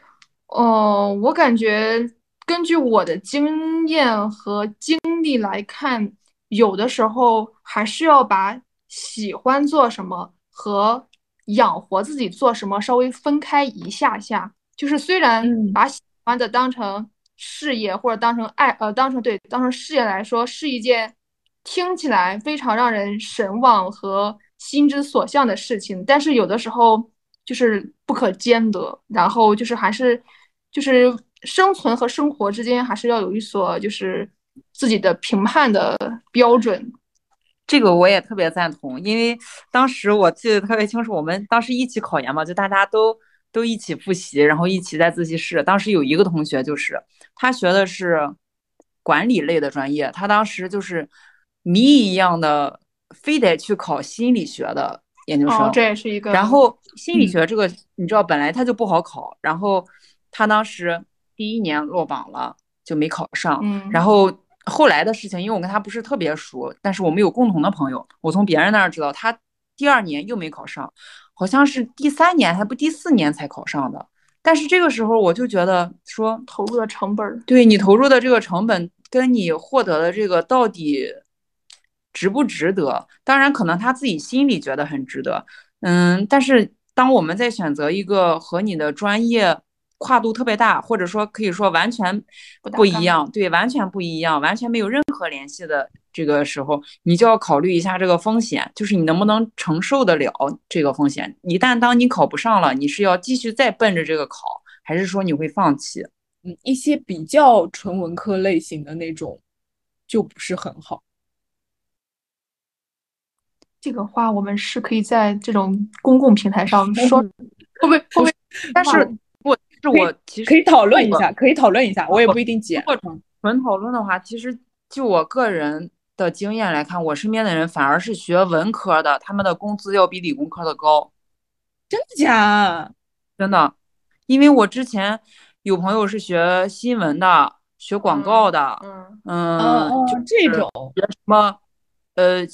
哦，我感觉根据我的经验和经历来看，有的时候还是要把喜欢做什么和养活自己做什么稍微分开一下下。就是虽然把喜欢的当成事业或者当成爱，呃，当成对当成事业来说是一件听起来非常让人神往和心之所向的事情，但是有的时候。就是不可兼得，然后就是还是就是生存和生活之间还是要有一所就是自己的评判的标准。这个我也特别赞同，因为当时我记得特别清楚，我们当时一起考研嘛，就大家都都一起复习，然后一起在自习室。当时有一个同学就是他学的是管理类的专业，他当时就是谜一样的，非得去考心理学的。研究生，这也是一个。然后心理学这个，你知道本来他就不好考，然后他当时第一年落榜了，就没考上。嗯。然后后来的事情，因为我跟他不是特别熟，但是我们有共同的朋友，我从别人那儿知道，他第二年又没考上，好像是第三年还不第四年才考上的。但是这个时候我就觉得说，投入的成本，对你投入的这个成本跟你获得的这个到底。值不值得？当然，可能他自己心里觉得很值得，嗯，但是当我们在选择一个和你的专业跨度特别大，或者说可以说完全不一样，对，完全不一样，完全没有任何联系的这个时候，你就要考虑一下这个风险，就是你能不能承受得了这个风险。一旦当你考不上了，你是要继续再奔着这个考，还是说你会放弃？嗯，一些比较纯文科类型的那种就不是很好。这个话我们是可以在这种公共平台上说，会不会？会不会？但是我是我其实可以讨论一下，可以讨论一下，我也不一定接。纯讨论的话，其实就我个人的经验来看，我身边的人反而是学文科的，他们的工资要比理工科的高。真的假？真的，因为我之前有朋友是学新闻的，学广告的，嗯嗯，就这种学什么，呃。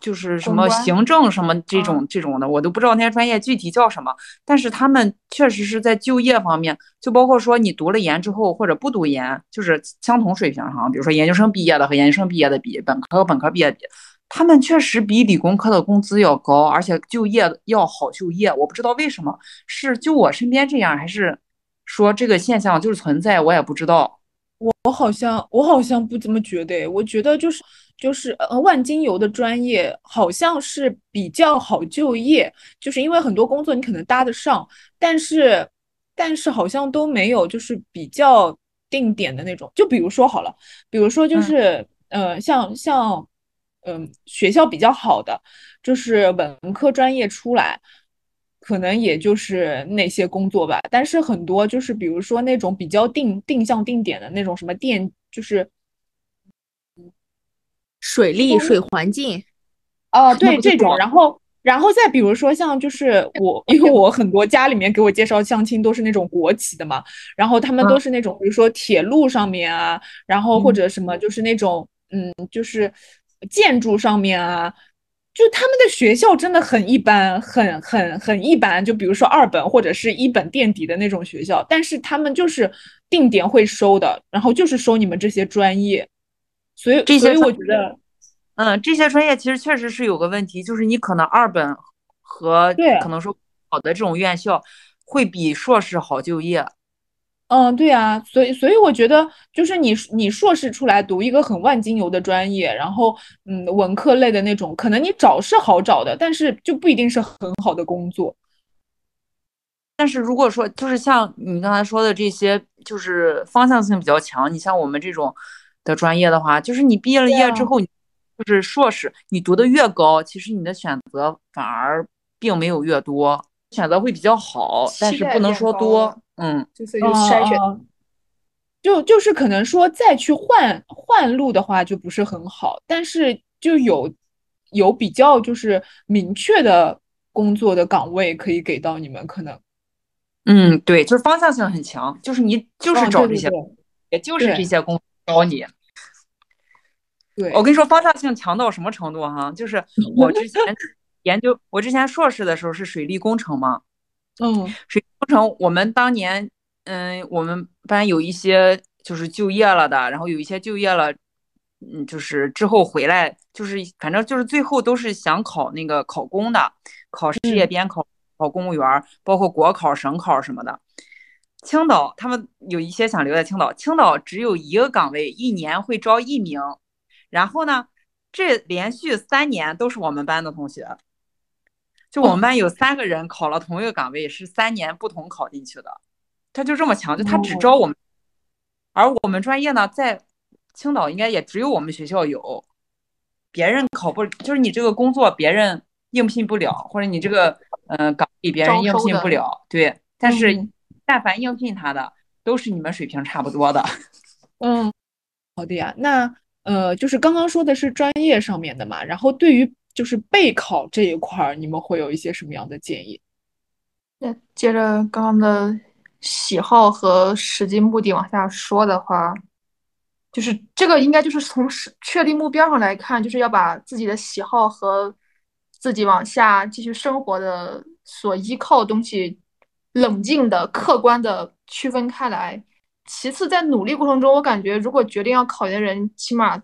就是什么行政什么这种这种的，我都不知道那些专业具体叫什么。但是他们确实是在就业方面，就包括说你读了研之后或者不读研，就是相同水平哈，比如说研究生毕业的和研究生毕业的比，本科和本科毕业比，他们确实比理工科的工资要高，而且就业要好就业。我不知道为什么，是就我身边这样，还是说这个现象就是存在，我也不知道。我我好像我好像不怎么觉得，我觉得就是。就是呃，万金油的专业好像是比较好就业，就是因为很多工作你可能搭得上，但是但是好像都没有就是比较定点的那种。就比如说好了，比如说就是呃，像像嗯，学校比较好的，就是文科专业出来，可能也就是那些工作吧。但是很多就是比如说那种比较定定向定点的那种什么电，就是。水利、水环境，哦，对这种，然后，然后再比如说像就是我，因为我很多家里面给我介绍相亲都是那种国企的嘛，然后他们都是那种比如说铁路上面啊，然后或者什么就是那种嗯，就是建筑上面啊，就他们的学校真的很一般，很很很一般，就比如说二本或者是一本垫底的那种学校，但是他们就是定点会收的，然后就是收你们这些专业。所以，所以我觉得，嗯，这些专业其实确实是有个问题，就是你可能二本和可能说好的这种院校会比硕士好就业。嗯，对啊，所以所以我觉得就是你你硕士出来读一个很万金油的专业，然后嗯文科类的那种，可能你找是好找的，但是就不一定是很好的工作。但是如果说就是像你刚才说的这些，就是方向性比较强，你像我们这种的专业的话，就是你毕业了业之后，就是硕士，你读的越高，其实你的选择反而并没有越多，选择会比较好，但是不能说多。嗯，就是有筛选，就就是可能说再去换换路的话就不是很好，但是就有有比较就是明确的工作的岗位可以给到你们，可能，嗯，对，就是方向性很强，就是你就是找这些，也就是这些工招你。对，我跟你说方向性强到什么程度哈，就是我之前研究，我之前硕士的时候是水利工程嘛。嗯，水工程，我们当年，嗯，我们班有一些就是就业了的，然后有一些就业了，嗯，就是之后回来，就是反正就是最后都是想考那个考公的，考事业编考，考公务员，包括国考、省考什么的。青岛他们有一些想留在青岛，青岛只有一个岗位，一年会招一名，然后呢，这连续三年都是我们班的同学。就我们班有三个人考了同一个岗位，是三年不同考进去的，他就这么强，就他只招我们，而我们专业呢，在青岛应该也只有我们学校有，别人考不，就是你这个工作别人应聘不了，或者你这个嗯岗位别人应聘不了，对，但是但凡应聘他的，都是你们水平差不多的。嗯，好的呀，那呃，就是刚刚说的是专业上面的嘛，然后对于。就是备考这一块儿，你们会有一些什么样的建议？那接着刚刚的喜好和实际目的往下说的话，就是这个应该就是从确定目标上来看，就是要把自己的喜好和自己往下继续生活的所依靠的东西，冷静的、客观的区分开来。其次，在努力过程中，我感觉如果决定要考研的人，起码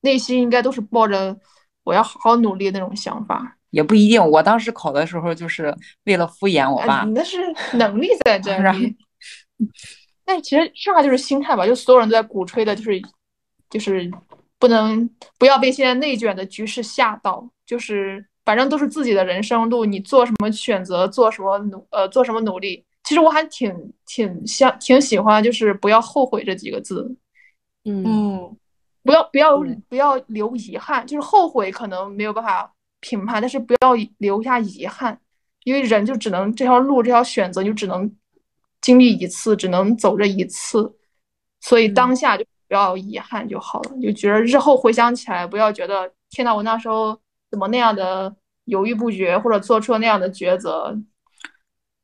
内心应该都是抱着。我要好好努力那种想法也不一定。我当时考的时候就是为了敷衍我爸。你那是能力在这 里。但其实剩下就是心态吧，就所有人都在鼓吹的，就是就是不能不要被现在内卷的局势吓到，就是反正都是自己的人生路，你做什么选择，做什么努呃做什么努力。其实我还挺挺想挺喜欢，就是不要后悔这几个字。嗯。不要不要不要留遗憾，就是后悔可能没有办法评判，但是不要留下遗憾，因为人就只能这条路这条选择就只能经历一次，只能走这一次，所以当下就不要遗憾就好了，就觉得日后回想起来，不要觉得天呐，我那时候怎么那样的犹豫不决，或者做出了那样的抉择。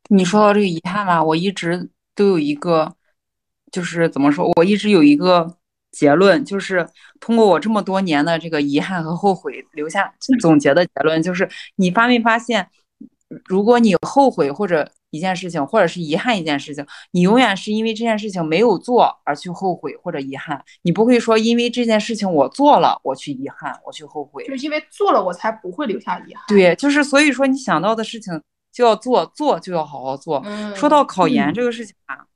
你说到这个遗憾吧，我一直都有一个，就是怎么说，我一直有一个。结论就是通过我这么多年的这个遗憾和后悔留下总结的结论，就是你发没发现，如果你后悔或者一件事情，或者是遗憾一件事情，你永远是因为这件事情没有做而去后悔或者遗憾，你不会说因为这件事情我做了我去遗憾我去后悔，就是因为做了我才不会留下遗憾。对，就是所以说你想到的事情就要做，做就要好好做。说到考研这个事情啊。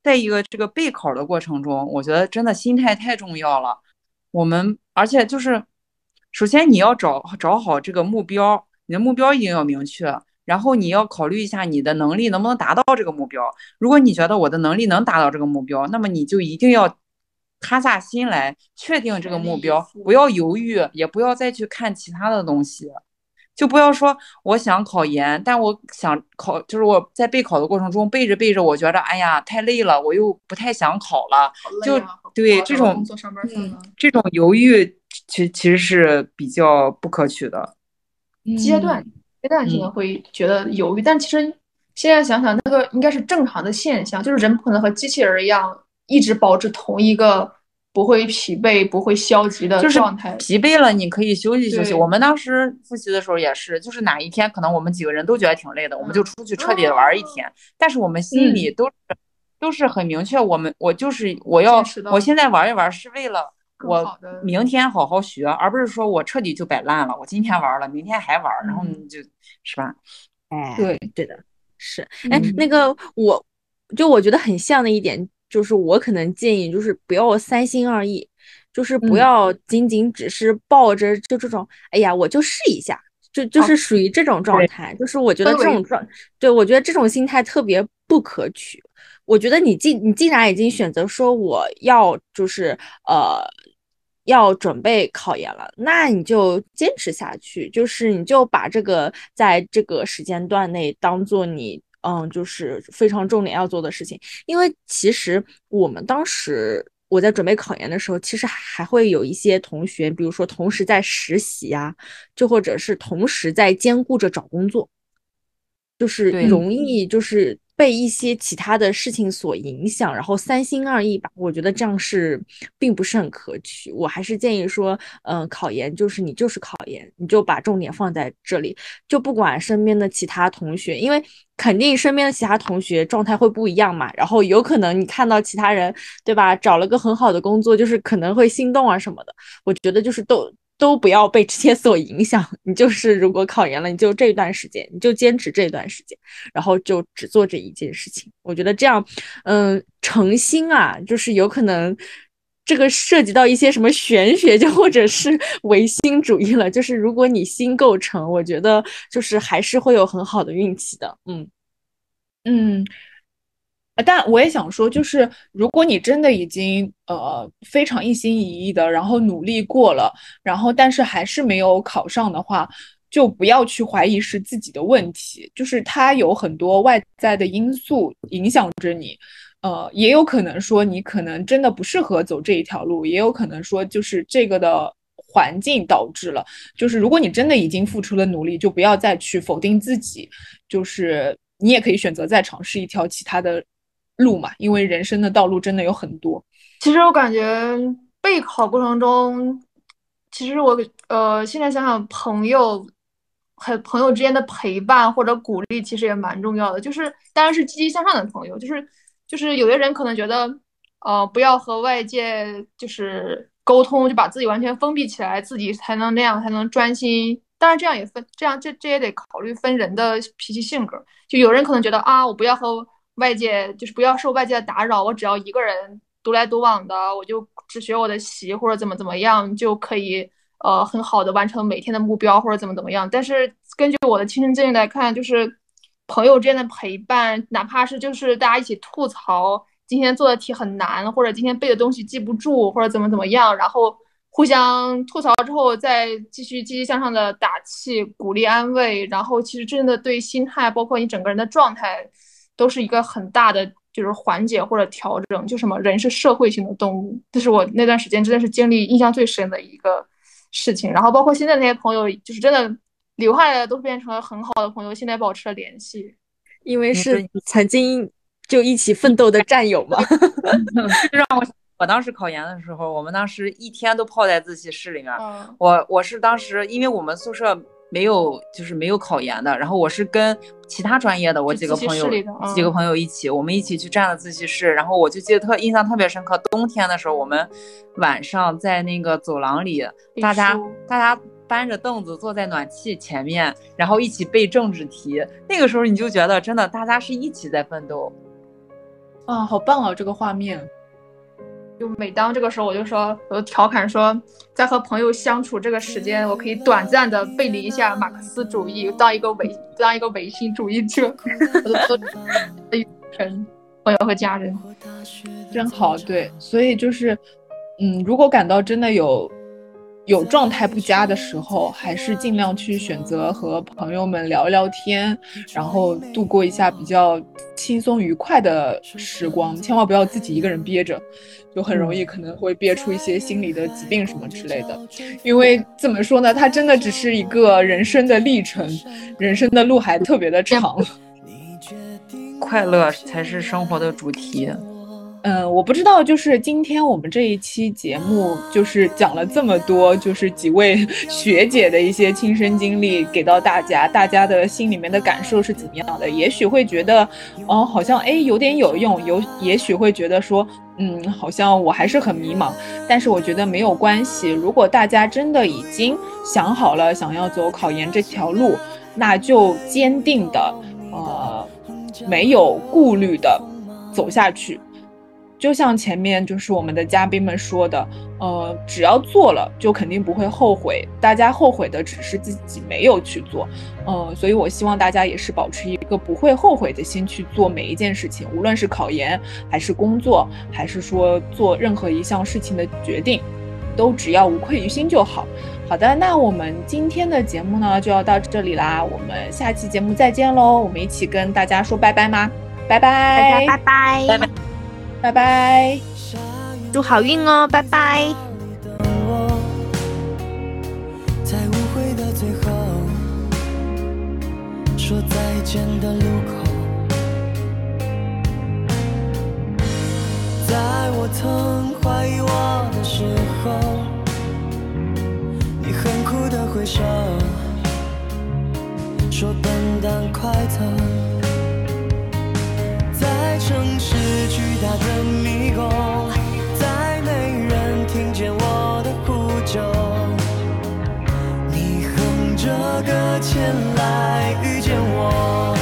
在一个这个备考的过程中，我觉得真的心态太重要了。我们而且就是，首先你要找找好这个目标，你的目标一定要明确，然后你要考虑一下你的能力能不能达到这个目标。如果你觉得我的能力能达到这个目标，那么你就一定要塌下心来确定这个目标，不要犹豫，也不要再去看其他的东西。就不要说我想考研，但我想考，就是我在备考的过程中背着背着，我觉得哎呀太累了，我又不太想考了。就对这种这种犹豫，其其实是比较不可取的。阶段阶段性的会觉得犹豫，但其实现在想想，那个应该是正常的现象，就是人不可能和机器人一样一直保持同一个。不会疲惫，不会消极的状态。疲惫了，你可以休息休息。我们当时复习的时候也是，就是哪一天可能我们几个人都觉得挺累的，我们就出去彻底的玩一天。但是我们心里都是都是很明确，我们我就是我要我现在玩一玩是为了我明天好好学，而不是说我彻底就摆烂了。我今天玩了，明天还玩，然后你就是吧？哎，对对的，是。哎，那个我。就我觉得很像的一点，就是我可能建议就是不要三心二意，就是不要仅仅只是抱着就这种，哎呀，我就试一下，就就是属于这种状态。就是我觉得这种状，对我觉得这种心态特别不可取。我觉得你既你既然已经选择说我要就是呃。要准备考研了，那你就坚持下去，就是你就把这个在这个时间段内当做你嗯，就是非常重点要做的事情。因为其实我们当时我在准备考研的时候，其实还会有一些同学，比如说同时在实习啊，就或者是同时在兼顾着找工作，就是容易就是。被一些其他的事情所影响，然后三心二意吧，我觉得这样是并不是很可取。我还是建议说，嗯，考研就是你就是考研，你就把重点放在这里，就不管身边的其他同学，因为肯定身边的其他同学状态会不一样嘛。然后有可能你看到其他人，对吧，找了个很好的工作，就是可能会心动啊什么的。我觉得就是都。都不要被这些所影响，你就是如果考研了，你就这段时间，你就坚持这段时间，然后就只做这一件事情。我觉得这样，嗯，诚心啊，就是有可能这个涉及到一些什么玄学，就或者是唯心主义了。就是如果你心够诚，我觉得就是还是会有很好的运气的。嗯嗯。但我也想说，就是如果你真的已经呃非常一心一意的，然后努力过了，然后但是还是没有考上的话，就不要去怀疑是自己的问题，就是它有很多外在的因素影响着你，呃，也有可能说你可能真的不适合走这一条路，也有可能说就是这个的环境导致了，就是如果你真的已经付出了努力，就不要再去否定自己，就是你也可以选择再尝试一条其他的。路嘛，因为人生的道路真的有很多。其实我感觉备考过程中，其实我呃现在想想，朋友和朋友之间的陪伴或者鼓励，其实也蛮重要的。就是当然是积极向上的朋友，就是就是有的人可能觉得，呃，不要和外界就是沟通，就把自己完全封闭起来，自己才能那样才能专心。当然这样也分，这样这这也得考虑分人的脾气性格。就有人可能觉得啊，我不要和。外界就是不要受外界的打扰，我只要一个人独来独往的，我就只学我的习或者怎么怎么样就可以，呃，很好的完成每天的目标或者怎么怎么样。但是根据我的亲身经历来看，就是朋友之间的陪伴，哪怕是就是大家一起吐槽今天做的题很难，或者今天背的东西记不住，或者怎么怎么样，然后互相吐槽之后再继续积极向上的打气、鼓励、安慰，然后其实真的对心态，包括你整个人的状态。都是一个很大的，就是缓解或者调整。就什么人是社会性的动物，这是我那段时间真的是经历印象最深的一个事情。然后包括现在那些朋友，就是真的留下来的都变成了很好的朋友，现在保持了联系，因为是曾经就一起奋斗的战友嘛。让我我当时考研的时候，我们当时一天都泡在自习室里面。我我是当时因为我们宿舍。没有，就是没有考研的。然后我是跟其他专业的我几个朋友，几个朋友一起，我们一起去占了自习室。然后我就记得特印象特别深刻，冬天的时候，我们晚上在那个走廊里，大家大家搬着凳子坐在暖气前面，然后一起背政治题。那个时候你就觉得真的，大家是一起在奋斗。啊，好棒啊，这个画面。就每当这个时候，我就说，我就调侃说，在和朋友相处这个时间，我可以短暂的背离一下马克思主义，当一个唯当一个唯心主义者。朋友和家人，真好。对，所以就是，嗯，如果感到真的有。有状态不佳的时候，还是尽量去选择和朋友们聊聊天，然后度过一下比较轻松愉快的时光。千万不要自己一个人憋着，就很容易可能会憋出一些心理的疾病什么之类的。因为怎么说呢，它真的只是一个人生的历程，人生的路还特别的长。快乐才是生活的主题。嗯，我不知道，就是今天我们这一期节目，就是讲了这么多，就是几位 学姐的一些亲身经历给到大家，大家的心里面的感受是怎么样的？也许会觉得，哦，好像哎有点有用，有也许会觉得说，嗯，好像我还是很迷茫。但是我觉得没有关系，如果大家真的已经想好了想要走考研这条路，那就坚定的，呃，没有顾虑的。走下去。就像前面就是我们的嘉宾们说的，呃，只要做了，就肯定不会后悔。大家后悔的只是自己没有去做，呃，所以我希望大家也是保持一个不会后悔的心去做每一件事情，无论是考研，还是工作，还是说做任何一项事情的决定，都只要无愧于心就好。好的，那我们今天的节目呢就要到这里啦，我们下期节目再见喽！我们一起跟大家说拜拜吗？拜拜，大家拜拜，拜拜。拜拜，祝好运哦，拜拜。在误会的最后，说再见的路口，在我曾怀疑我的时候，你很酷的挥手，说笨蛋快走。在城市巨大的迷宫，再没人听见我的呼救。你哼着歌前来遇见我。